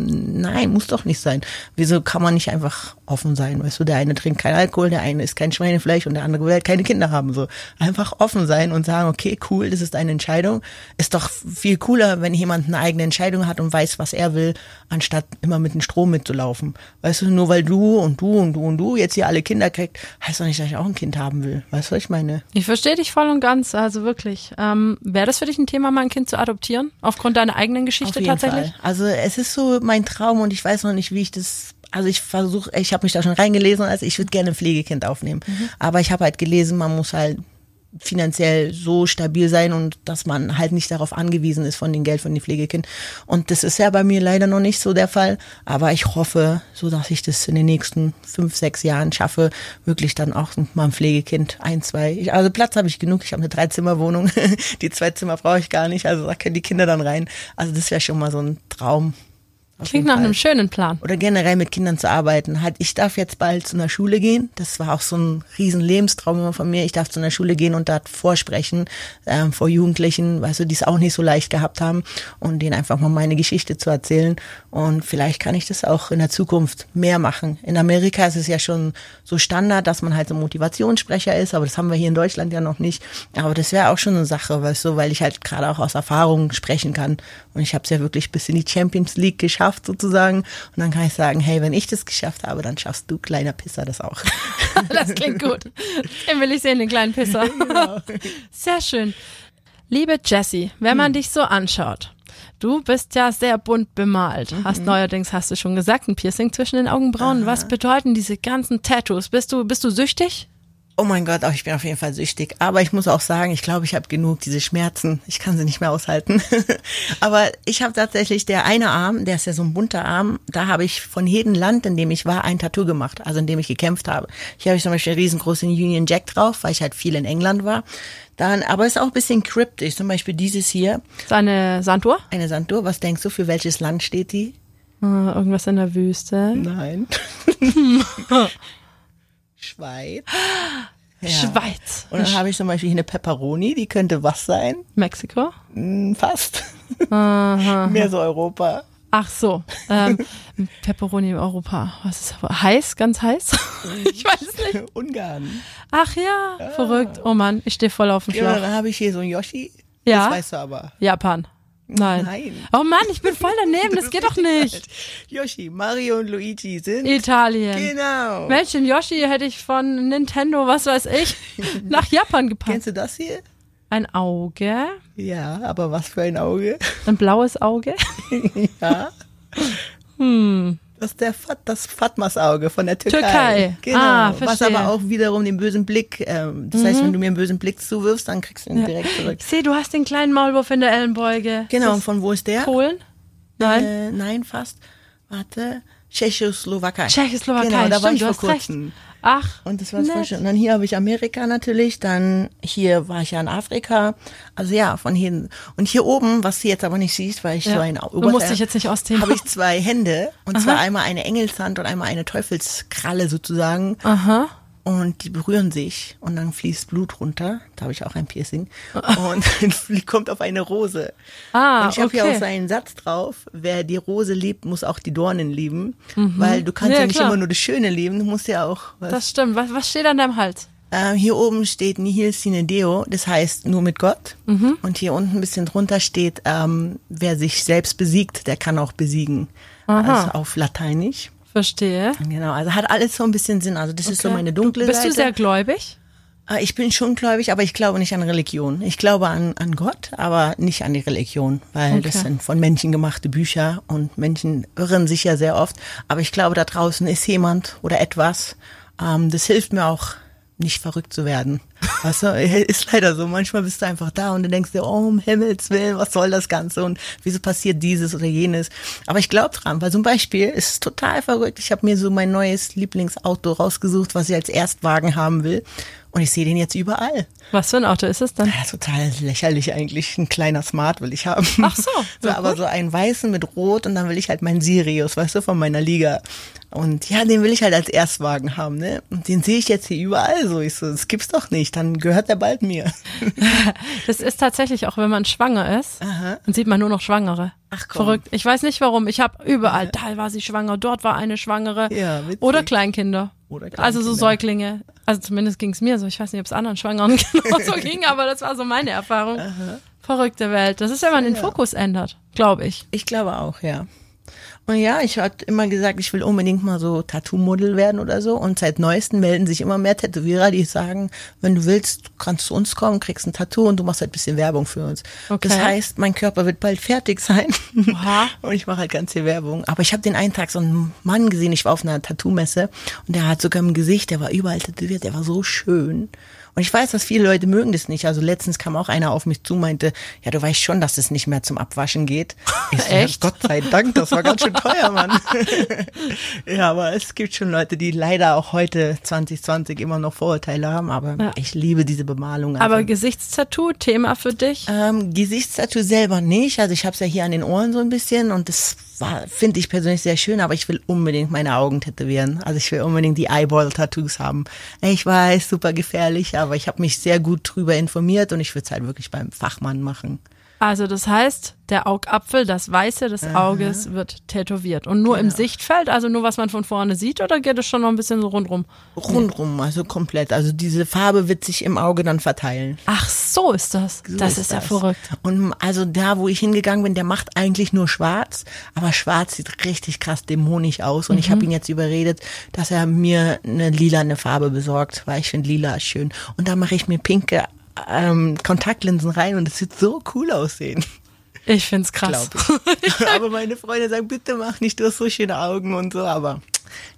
Nein, muss doch nicht sein. Wieso kann man nicht einfach offen sein? Weißt du, der eine trinkt kein Alkohol, der eine isst kein Schweinefleisch und der andere will halt keine Kinder haben. So einfach offen sein und sagen, sagen, okay, cool, das ist deine Entscheidung. Ist doch viel cooler, wenn jemand eine eigene Entscheidung hat und weiß, was er will, anstatt immer mit dem Strom mitzulaufen. Weißt du, nur weil du und du und du und du jetzt hier alle Kinder kriegt, heißt doch nicht, dass ich auch ein Kind haben will. Weißt du, was ich meine? Ich verstehe dich voll und ganz, also wirklich. Ähm, Wäre das für dich ein Thema, mal ein Kind zu adoptieren? Aufgrund deiner eigenen Geschichte Auf jeden tatsächlich? Fall. Also es ist so mein Traum und ich weiß noch nicht, wie ich das. Also ich versuche, ich habe mich da schon reingelesen, also ich würde gerne ein Pflegekind aufnehmen. Aber ich habe halt gelesen, man muss halt finanziell so stabil sein und dass man halt nicht darauf angewiesen ist von dem Geld von dem Pflegekind. Und das ist ja bei mir leider noch nicht so der Fall. Aber ich hoffe, so dass ich das in den nächsten fünf, sechs Jahren schaffe, wirklich dann auch mal ein Pflegekind, ein, zwei. Ich, also Platz habe ich genug. Ich habe eine Dreizimmerwohnung. die zwei Zimmer brauche ich gar nicht. Also da können die Kinder dann rein. Also das wäre schon mal so ein Traum. Klingt nach Fall einem schönen Plan. oder generell mit Kindern zu arbeiten. Halt, ich darf jetzt bald zu einer Schule gehen. Das war auch so ein riesen Lebenstraum immer von mir. Ich darf zu einer Schule gehen und dort vorsprechen ähm, vor Jugendlichen, weißt du, die es auch nicht so leicht gehabt haben und denen einfach mal meine Geschichte zu erzählen. Und vielleicht kann ich das auch in der Zukunft mehr machen. In Amerika ist es ja schon so Standard, dass man halt so Motivationssprecher ist, aber das haben wir hier in Deutschland ja noch nicht. Aber das wäre auch schon eine Sache, weißt du, weil ich halt gerade auch aus Erfahrung sprechen kann. Und ich habe es ja wirklich bis in die Champions League geschafft sozusagen. Und dann kann ich sagen, hey, wenn ich das geschafft habe, dann schaffst du, kleiner Pisser, das auch. Das klingt gut. Den will ich sehen, den kleinen Pisser. Sehr schön. Liebe Jessie, wenn man dich so anschaut, du bist ja sehr bunt bemalt. Hast neuerdings, hast du schon gesagt, ein Piercing zwischen den Augenbrauen. Was bedeuten diese ganzen Tattoos? Bist du, bist du süchtig? Oh mein Gott, auch ich bin auf jeden Fall süchtig. Aber ich muss auch sagen, ich glaube, ich habe genug diese Schmerzen. Ich kann sie nicht mehr aushalten. Aber ich habe tatsächlich der eine Arm, der ist ja so ein bunter Arm, da habe ich von jedem Land, in dem ich war, ein Tattoo gemacht, also in dem ich gekämpft habe. Hier habe ich zum Beispiel riesengroßen Union Jack drauf, weil ich halt viel in England war. Dann, aber ist auch ein bisschen kryptisch. Zum Beispiel dieses hier, Seine Sanduhr? eine Sanduhr. Was denkst du, für welches Land steht die? Äh, irgendwas in der Wüste. Nein. Schweiz. Ja. Schweiz. Und dann habe ich zum Beispiel hier eine Pepperoni, die könnte was sein? Mexiko? Hm, Fast. Mehr so Europa. Ach so. Ähm, Pepperoni in Europa. Was ist aber heiß? Ganz heiß? ich weiß es nicht. Ungarn. Ach ja, verrückt. Oh Mann, ich stehe voll auf dem Ja, Schlauch. dann habe ich hier so ein Yoshi. Ja. Das weißt du aber. Japan. Nein. Nein. Oh Mann, ich bin voll daneben. Das geht doch nicht. Yoshi, Mario und Luigi sind. Italien. Genau. Mensch, den Yoshi hätte ich von Nintendo, was weiß ich, nach Japan gepackt. Kennst du das hier? Ein Auge, Ja, aber was für ein Auge? ein blaues Auge. Ja. Hm. Das ist der Fat, das Fatmas Auge von der Türkei. Türkei. Genau. Ah, was. Mhm. aber auch wiederum den bösen Blick. Ähm, das heißt, wenn du mir einen bösen Blick zuwirfst, dann kriegst du ihn direkt zurück. Ich sehe, du hast den kleinen Maulwurf in der Ellenbeuge. Genau. Und von wo ist der? Polen? Nein. Äh, nein, fast. Warte. Tschechoslowakei. Tschechoslowakei. Genau, da war Stimmt, ich du vor hast recht. Ach, Und das voll schön. Und dann hier habe ich Amerika natürlich, dann hier war ich ja in Afrika. Also ja, von hier. Und hier oben, was du jetzt aber nicht siehst, weil ich Ja. so ein Du musst dich jetzt nicht ausziehen. habe ich zwei Hände. Und zwar einmal eine Engelshand und einmal eine Teufelskralle sozusagen. Aha. Und die berühren sich und dann fließt Blut runter. Da habe ich auch ein Piercing. Und dann kommt auf eine Rose. Ah, und ich habe hier okay. auch so einen Satz drauf, wer die Rose liebt, muss auch die Dornen lieben. Weil du kannst Mhm. Ja, ja, nicht klar. immer nur das Schöne lieben, du musst ja auch was. Das stimmt. Was, was steht an deinem Hals? Ähm, hier oben steht Nihil sine Deo, das heißt nur mit Gott. Mhm. Und hier unten ein bisschen drunter steht, ähm, wer sich selbst besiegt, der kann auch besiegen. Aha. Also auf Lateinisch. Verstehe. Genau, also hat alles so ein bisschen Sinn. Also das ist so Okay. meine dunkle Bist Seite. du sehr gläubig? Äh, Ich bin schon gläubig, aber ich glaube nicht an Religion. Ich glaube an, an Gott, aber nicht an die Religion, weil das Okay. sind von Menschen gemachte Bücher und Menschen irren sich ja sehr oft. Aber ich glaube, da draußen ist jemand oder etwas, ähm, das hilft mir auch, nicht verrückt zu werden. Weißt du, ist leider so. Manchmal bist du einfach da und du denkst dir, oh, um Himmels Willen, was soll das Ganze und wieso passiert dieses oder jenes. Aber ich glaube dran, weil zum Beispiel ist es total verrückt. Ich habe mir so mein neues Lieblingsauto rausgesucht, was ich als Erstwagen haben will. Und ich sehe den jetzt überall. Was für ein Auto ist es dann? Ja, total lächerlich eigentlich. Ein kleiner Smart will ich haben. Ach so, so aber gut. so einen weißen mit Rot und dann will ich halt meinen Sirius, weißt du, von meiner Liga. Und ja, den will ich halt als Erstwagen haben, ne? Und den sehe ich jetzt hier überall so. Ich so, das gibt's doch nicht. Dann gehört der bald mir. Das ist tatsächlich auch, wenn man schwanger ist, Aha. dann sieht man nur noch Schwangere. Ach, komm. Verrückt. Ich weiß nicht warum. Ich habe überall, da war sie schwanger, dort war eine Schwangere. Ja, witzig. Oder Kleinkinder. Oder Also so Kleinkinder. Säuglinge. Also zumindest ging es mir so. Ich weiß nicht, ob es anderen Schwangeren genauso ging, aber das war so meine Erfahrung. Verrückte Welt. Das ist, wenn man den Fokus ändert, glaube ich. Ich glaube auch, ja. Und ja, ich hatte immer gesagt, ich will unbedingt mal so Tattoo-Model werden oder so. Und seit neuestem melden sich immer mehr Tätowierer, die sagen, wenn du willst, kannst du zu uns kommen, kriegst ein Tattoo und du machst halt ein bisschen Werbung für uns. Okay. Das heißt, mein Körper wird bald fertig sein. Oha. Und ich mache halt ganz viel Werbung. Aber ich habe den einen Tag so einen Mann gesehen, ich war auf einer Tattoo-Messe und der hat sogar im Gesicht, der war überall tätowiert, der war so schön. Und ich weiß, dass viele Leute mögen das nicht. Also letztens kam auch einer auf mich zu, meinte, ja, du weißt schon, dass es nicht mehr zum Abwaschen geht. Ich so, ja, Echt? Gott sei Dank, das war ganz schön teuer, Mann. ja, aber es gibt schon Leute, die leider auch heute 2020 immer noch Vorurteile haben, aber Ja. ich liebe diese Bemalung. Also. Aber Gesichtstattoo, Thema für dich? Ähm, Gesichtstattoo selber nicht. Also ich habe es ja hier an den Ohren so ein bisschen und das war, finde ich persönlich sehr schön, aber ich will unbedingt meine Augen tätowieren. Also ich will unbedingt die Eyeball-Tattoos haben. Ich weiß, super gefährlich, aber ich habe mich sehr gut drüber informiert und ich würde es halt wirklich beim Fachmann machen. Also das heißt, der Augapfel, das Weiße des Auges wird tätowiert. Und nur im Genau. Sichtfeld, also nur was man von vorne sieht, oder geht es schon noch ein bisschen so rundrum? Rundrum, also komplett. Also diese Farbe wird sich im Auge dann verteilen. Ach, so ist das. So das ist, ja das. verrückt. Und also da, wo ich hingegangen bin, der macht eigentlich nur schwarz, aber schwarz sieht richtig krass dämonisch aus. Und ich habe ihn jetzt überredet, dass er mir eine lilane Farbe besorgt, weil ich finde lila schön. Und da mache ich mir pinke ähm, Kontaktlinsen rein und es wird so cool aussehen. Ich find's krass. Glaub ich. aber meine Freunde sagen, bitte mach nicht, du hast so schöne Augen und so, aber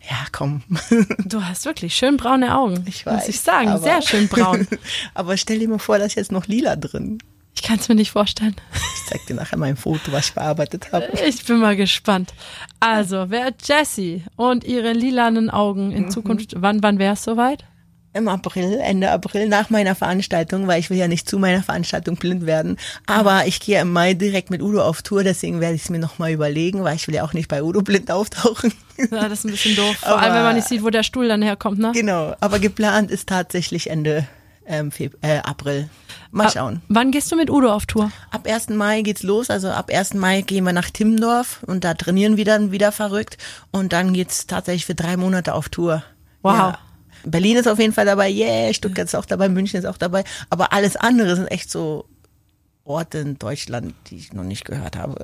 ja, komm. Du hast wirklich schön braune Augen. Ich weiß. Muss ich sagen, aber- sehr schön braun. aber stell dir mal vor, da ist jetzt noch lila drin. Ich kann es mir nicht vorstellen. Ich zeig dir nachher mal ein Foto, was ich bearbeitet habe. Ich bin mal gespannt. Also, wer Jessie und ihre lilanen Augen Mhm. in Zukunft, wann, wann wäre es soweit? Im April, Ende April, nach meiner Veranstaltung, weil ich will ja nicht zu meiner Veranstaltung blind werden. Aber ich gehe im Mai direkt mit Udo auf Tour, deswegen werde ich es mir nochmal überlegen, weil ich will ja auch nicht bei Udo blind auftauchen. Ja, das ist ein bisschen doof. Vor Aber- allem, wenn man nicht sieht, wo der Stuhl dann herkommt, ne? genau, aber geplant ist tatsächlich Ende ähm, Feb äh, April. Mal schauen. Ah, Wann gehst du mit Udo auf Tour? Ab 1. Mai geht's los, also ab 1. Mai gehen wir nach Timmendorf und da trainieren wir dann wieder verrückt und dann geht's tatsächlich für drei Monate auf Tour. Wow. Ja. Berlin ist auf jeden Fall dabei, yeah, Stuttgart ist auch dabei, München ist auch dabei, aber alles andere sind echt so Orte in Deutschland, die ich noch nicht gehört habe.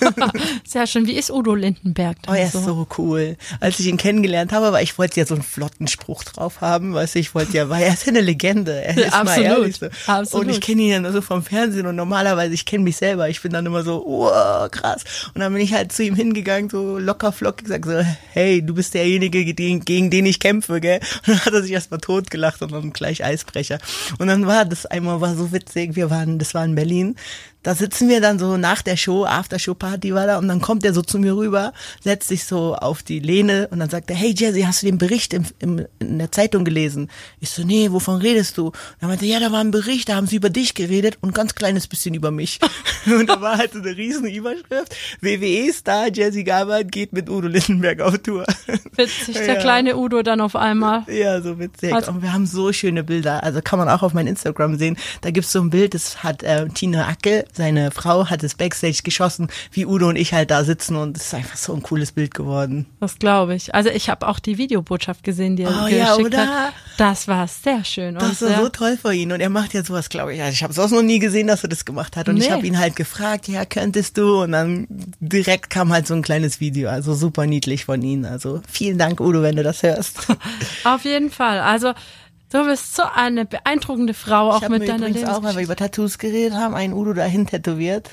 Sehr schön. Wie ist Udo Lindenberg? Oh, er ist so cool. Als ich ihn kennengelernt habe, weil ich wollte ja so einen flotten Spruch drauf haben, weißt du, ich wollte ja, weil er ist ja eine Legende. Er ist mal Absolut. ehrlich so. Absolut. Und ich kenne ihn ja nur so vom Fernsehen und normalerweise, ich kenne mich selber. Ich bin dann immer so, wow, krass. Und dann bin ich halt zu ihm hingegangen, so locker flockig, gesagt so, hey, du bist derjenige, gegen, gegen den ich kämpfe, gell? Und dann hat er sich erstmal totgelacht und dann gleich Eisbrecher. Und dann war das einmal war so witzig, wir waren, das war in Berlin. Berlin. Da sitzen wir dann so nach der Show, After-Show-Party war da und dann kommt er so zu mir rüber, setzt sich so auf die Lehne und dann sagt er, hey Jesse, hast du den Bericht im, im, in der Zeitung gelesen? Ich so, nee, wovon redest du? Und er meinte, ja, da war ein Bericht, da haben sie über dich geredet und ein ganz kleines bisschen über mich. und da war halt so eine riesen Überschrift, WWE-Star Jesse Gabert geht mit Udo Lindenberg auf Tour. Witzig, der Ja. kleine Udo dann auf einmal. Ja, so witzig. Also- und wir haben so schöne Bilder. Also kann man auch auf mein Instagram sehen. Da gibt's so ein Bild, das hat äh, Tina Ackel, seine Frau, hat es Backstage geschossen, wie Udo und ich halt da sitzen und es ist einfach so ein cooles Bild geworden. Das glaube ich. Also ich habe auch die Videobotschaft gesehen, die er Oh, geschickt ja, oder? hat. Das war sehr schön. und Das war so toll für ihn und er macht ja sowas, glaube ich. Also ich habe es auch noch nie gesehen, dass er das gemacht hat und ich Nee. habe ihn halt gefragt, ja, könntest du? Und dann direkt kam halt so ein kleines Video, also super niedlich von ihm. Also vielen Dank, Udo, wenn du das hörst. Auf jeden Fall. Also du bist so eine beeindruckende Frau, auch ich mit mir deiner übrigens auch, weil wir über Tattoos geredet haben, einen Udo dahin tätowiert.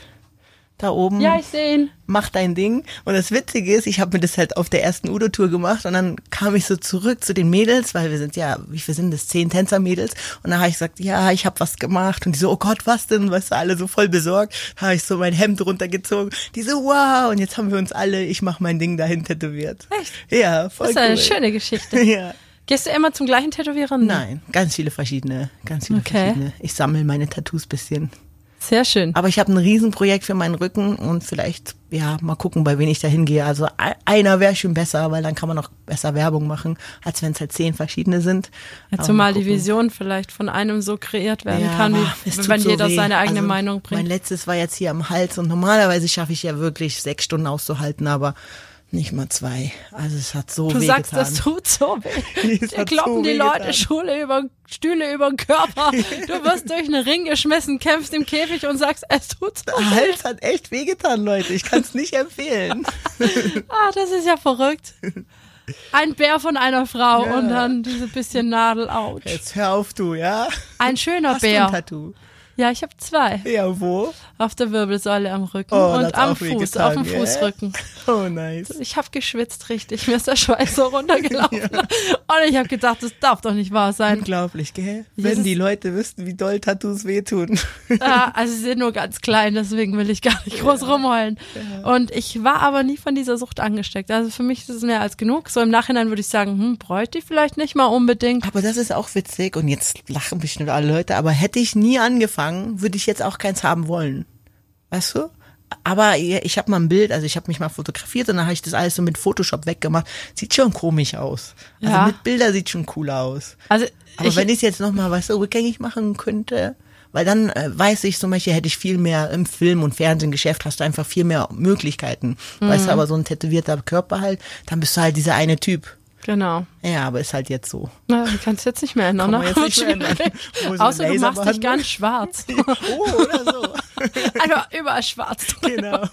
Da oben. Ja, ich sehe ihn. mach dein Ding. Und das Witzige ist, ich habe mir das halt auf der ersten Udo-Tour gemacht und dann kam ich so zurück zu den Mädels, weil wir sind ja, wie viel sind das, zehn Tänzer-Mädels. Und dann habe ich gesagt, ja, ich habe was gemacht. Und die so, oh Gott, was denn? Weißt du, alle so voll besorgt. Da habe ich so mein Hemd runtergezogen. Die so, wow. Und jetzt haben wir uns alle, ich mach mein Ding dahin tätowiert. Echt? Ja, voll Das ist eine cool. schöne Geschichte. Ja. Gehst du immer zum gleichen Tätowierer? Nein, ganz viele verschiedene, ganz viele Okay. verschiedene. Ich sammle meine Tattoos bisschen. Sehr schön. Aber ich habe ein Riesenprojekt für meinen Rücken und vielleicht, ja, mal gucken, bei wen ich da hingehe. Also einer wäre schon besser, weil dann kann man auch besser Werbung machen, als wenn es halt zehn verschiedene sind. Ja, zumal mal die. Vision vielleicht von einem so kreiert werden Ja, kann, wie, wenn so jeder weh. seine eigene Also, Meinung Mein bringt. letztes war jetzt hier am Hals und normalerweise schaffe ich ja wirklich sechs Stunden auszuhalten, aber Nicht mal zwei. Also es hat so Du weh sagst, getan. das tut so weh. Dir kloppen so die Leute. Schule über, Stühle über den Körper. Du wirst durch einen Ring geschmissen, kämpfst im Käfig und sagst, es tut so weh. Hals hat echt wehgetan, Leute. Ich kann es nicht empfehlen. Ah, das ist ja verrückt. Ein Bär von einer Frau Ja. und dann diese bisschen Nadel, ouch. Jetzt hör auf, du, ja? Ein schöner Hast du ein Bär. Tattoo? Ja, ich habe zwei. Ja, wo? Auf der Wirbelsäule am Rücken Oh, und am Fuß, wehgetan, auf dem gell? Fußrücken. Oh, nice. Ich habe geschwitzt richtig. Mir ist der Schweiß so runtergelaufen. Und ich habe gedacht, das darf doch nicht wahr sein. Unglaublich, gell? Jesus. Wenn die Leute wüssten, wie doll Tattoos wehtun. Ja, also sie sind nur ganz klein, deswegen will ich gar nicht groß rumheulen. Und ich war aber nie von dieser Sucht angesteckt. Also für mich ist es mehr als genug. So im Nachhinein würde ich sagen, hm, bräuchte ich vielleicht nicht mal unbedingt. Aber das ist auch witzig und jetzt lachen bestimmt alle Leute, aber hätte ich nie angefangen, würde ich jetzt auch keins haben wollen. Weißt du? Aber ich habe mal ein Bild, also ich habe mich mal fotografiert und dann habe ich das alles so mit Photoshop weggemacht. Sieht schon komisch aus. Also Ja. mit Bilder sieht schon cool aus. Also Aber ich, wenn ich es jetzt nochmal, weißt du, rückgängig machen könnte, weil dann äh, weiß ich zum Beispiel, hätte ich viel mehr im Film- und Fernsehgeschäft, hast du einfach viel mehr Möglichkeiten. Weißt du, aber so ein tätowierter Körper halt, dann bist du halt dieser eine Typ. Genau. Ja, aber ist halt jetzt so. Na, du kannst jetzt nicht mehr ändern, ne? jetzt nicht mehr ändern. Außer du machst dich ganz schwarz. Oh, oder so. Einfach überall schwarz. genau.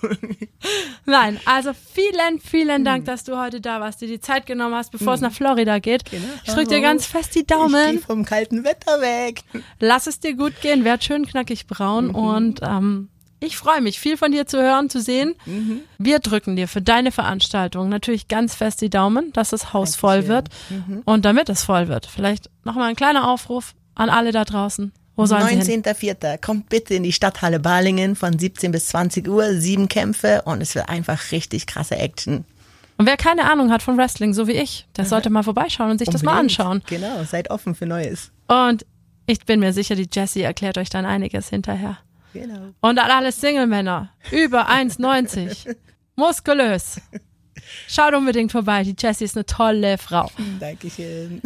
Nein, also vielen, vielen Dank, dass du heute da warst, dir die Zeit genommen hast, bevor es nach Florida geht. Genau. Ich drück dir ganz fest die Ich Daumen. vom kalten Wetter weg. Lass es dir gut gehen, werd schön knackig braun Mhm. und ähm, ich freue mich, viel von dir zu hören, zu sehen. Mhm. Wir drücken dir für deine Veranstaltung natürlich ganz fest die Daumen, dass das Haus voll wird Mhm. und damit es voll wird. Vielleicht nochmal ein kleiner Aufruf an alle da draußen. Wo sollen sie hin? 19.04. Kommt bitte in die Stadthalle Balingen von 17 bis 20 Uhr. Sieben Kämpfe und es wird einfach richtig krasse Action. Und wer keine Ahnung hat von Wrestling, so wie ich, der sollte mal vorbeischauen und sich das mal Unbedingt. anschauen. Genau, seid offen für Neues. Und ich bin mir sicher, die Jessie erklärt euch dann einiges hinterher. Genau. Und an alle Single-Männer über 1,90. Muskulös. Schaut unbedingt vorbei. Die Jessie ist eine tolle Frau. Dankeschön.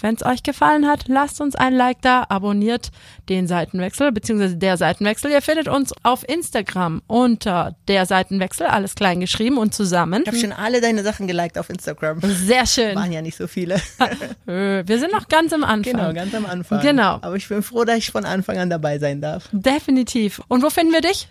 Wenn es euch gefallen hat, lasst uns ein Like da, abonniert den Seitenwechsel bzw. der Seitenwechsel. Ihr findet uns auf Instagram unter der Seitenwechsel, alles klein geschrieben und zusammen. Ich habe schon alle deine Sachen geliked auf Instagram. Sehr schön. Waren ja nicht so viele. Äh, Wir sind noch ganz am Anfang. Genau, ganz am Anfang. Genau. Aber ich bin froh, dass ich von Anfang an dabei sein darf. Definitiv. Und wo finden wir dich?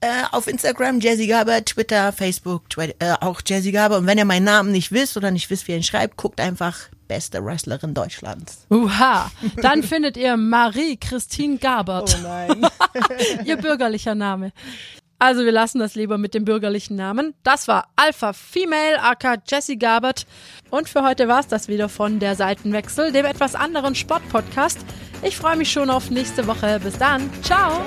Äh, auf Instagram Jazzy Gaber, Twitter, Facebook, Twi äh, auch Jazzy Gaber. Und wenn ihr meinen Namen nicht wisst oder nicht wisst, wie ihr ihn schreibt, guckt einfach beste Wrestlerin Deutschlands. Uha. Dann findet ihr Marie-Christine Gabert. Oh nein. Ihr bürgerlicher Name. Also wir lassen das lieber mit dem bürgerlichen Namen. Das war Alpha Female aka Jessie Gabert. Und für heute war es das wieder von der Seitenwechsel, dem etwas anderen Sportpodcast. Ich freue mich schon auf nächste Woche. Bis dann. Ciao.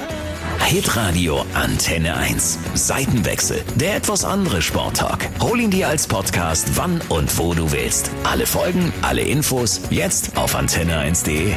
Hitradio Antenne 1. Seitenwechsel. Der etwas andere Sporttalk. Hol ihn dir als Podcast, wann und wo du willst. Alle Folgen, alle Infos, jetzt auf antenne1.de.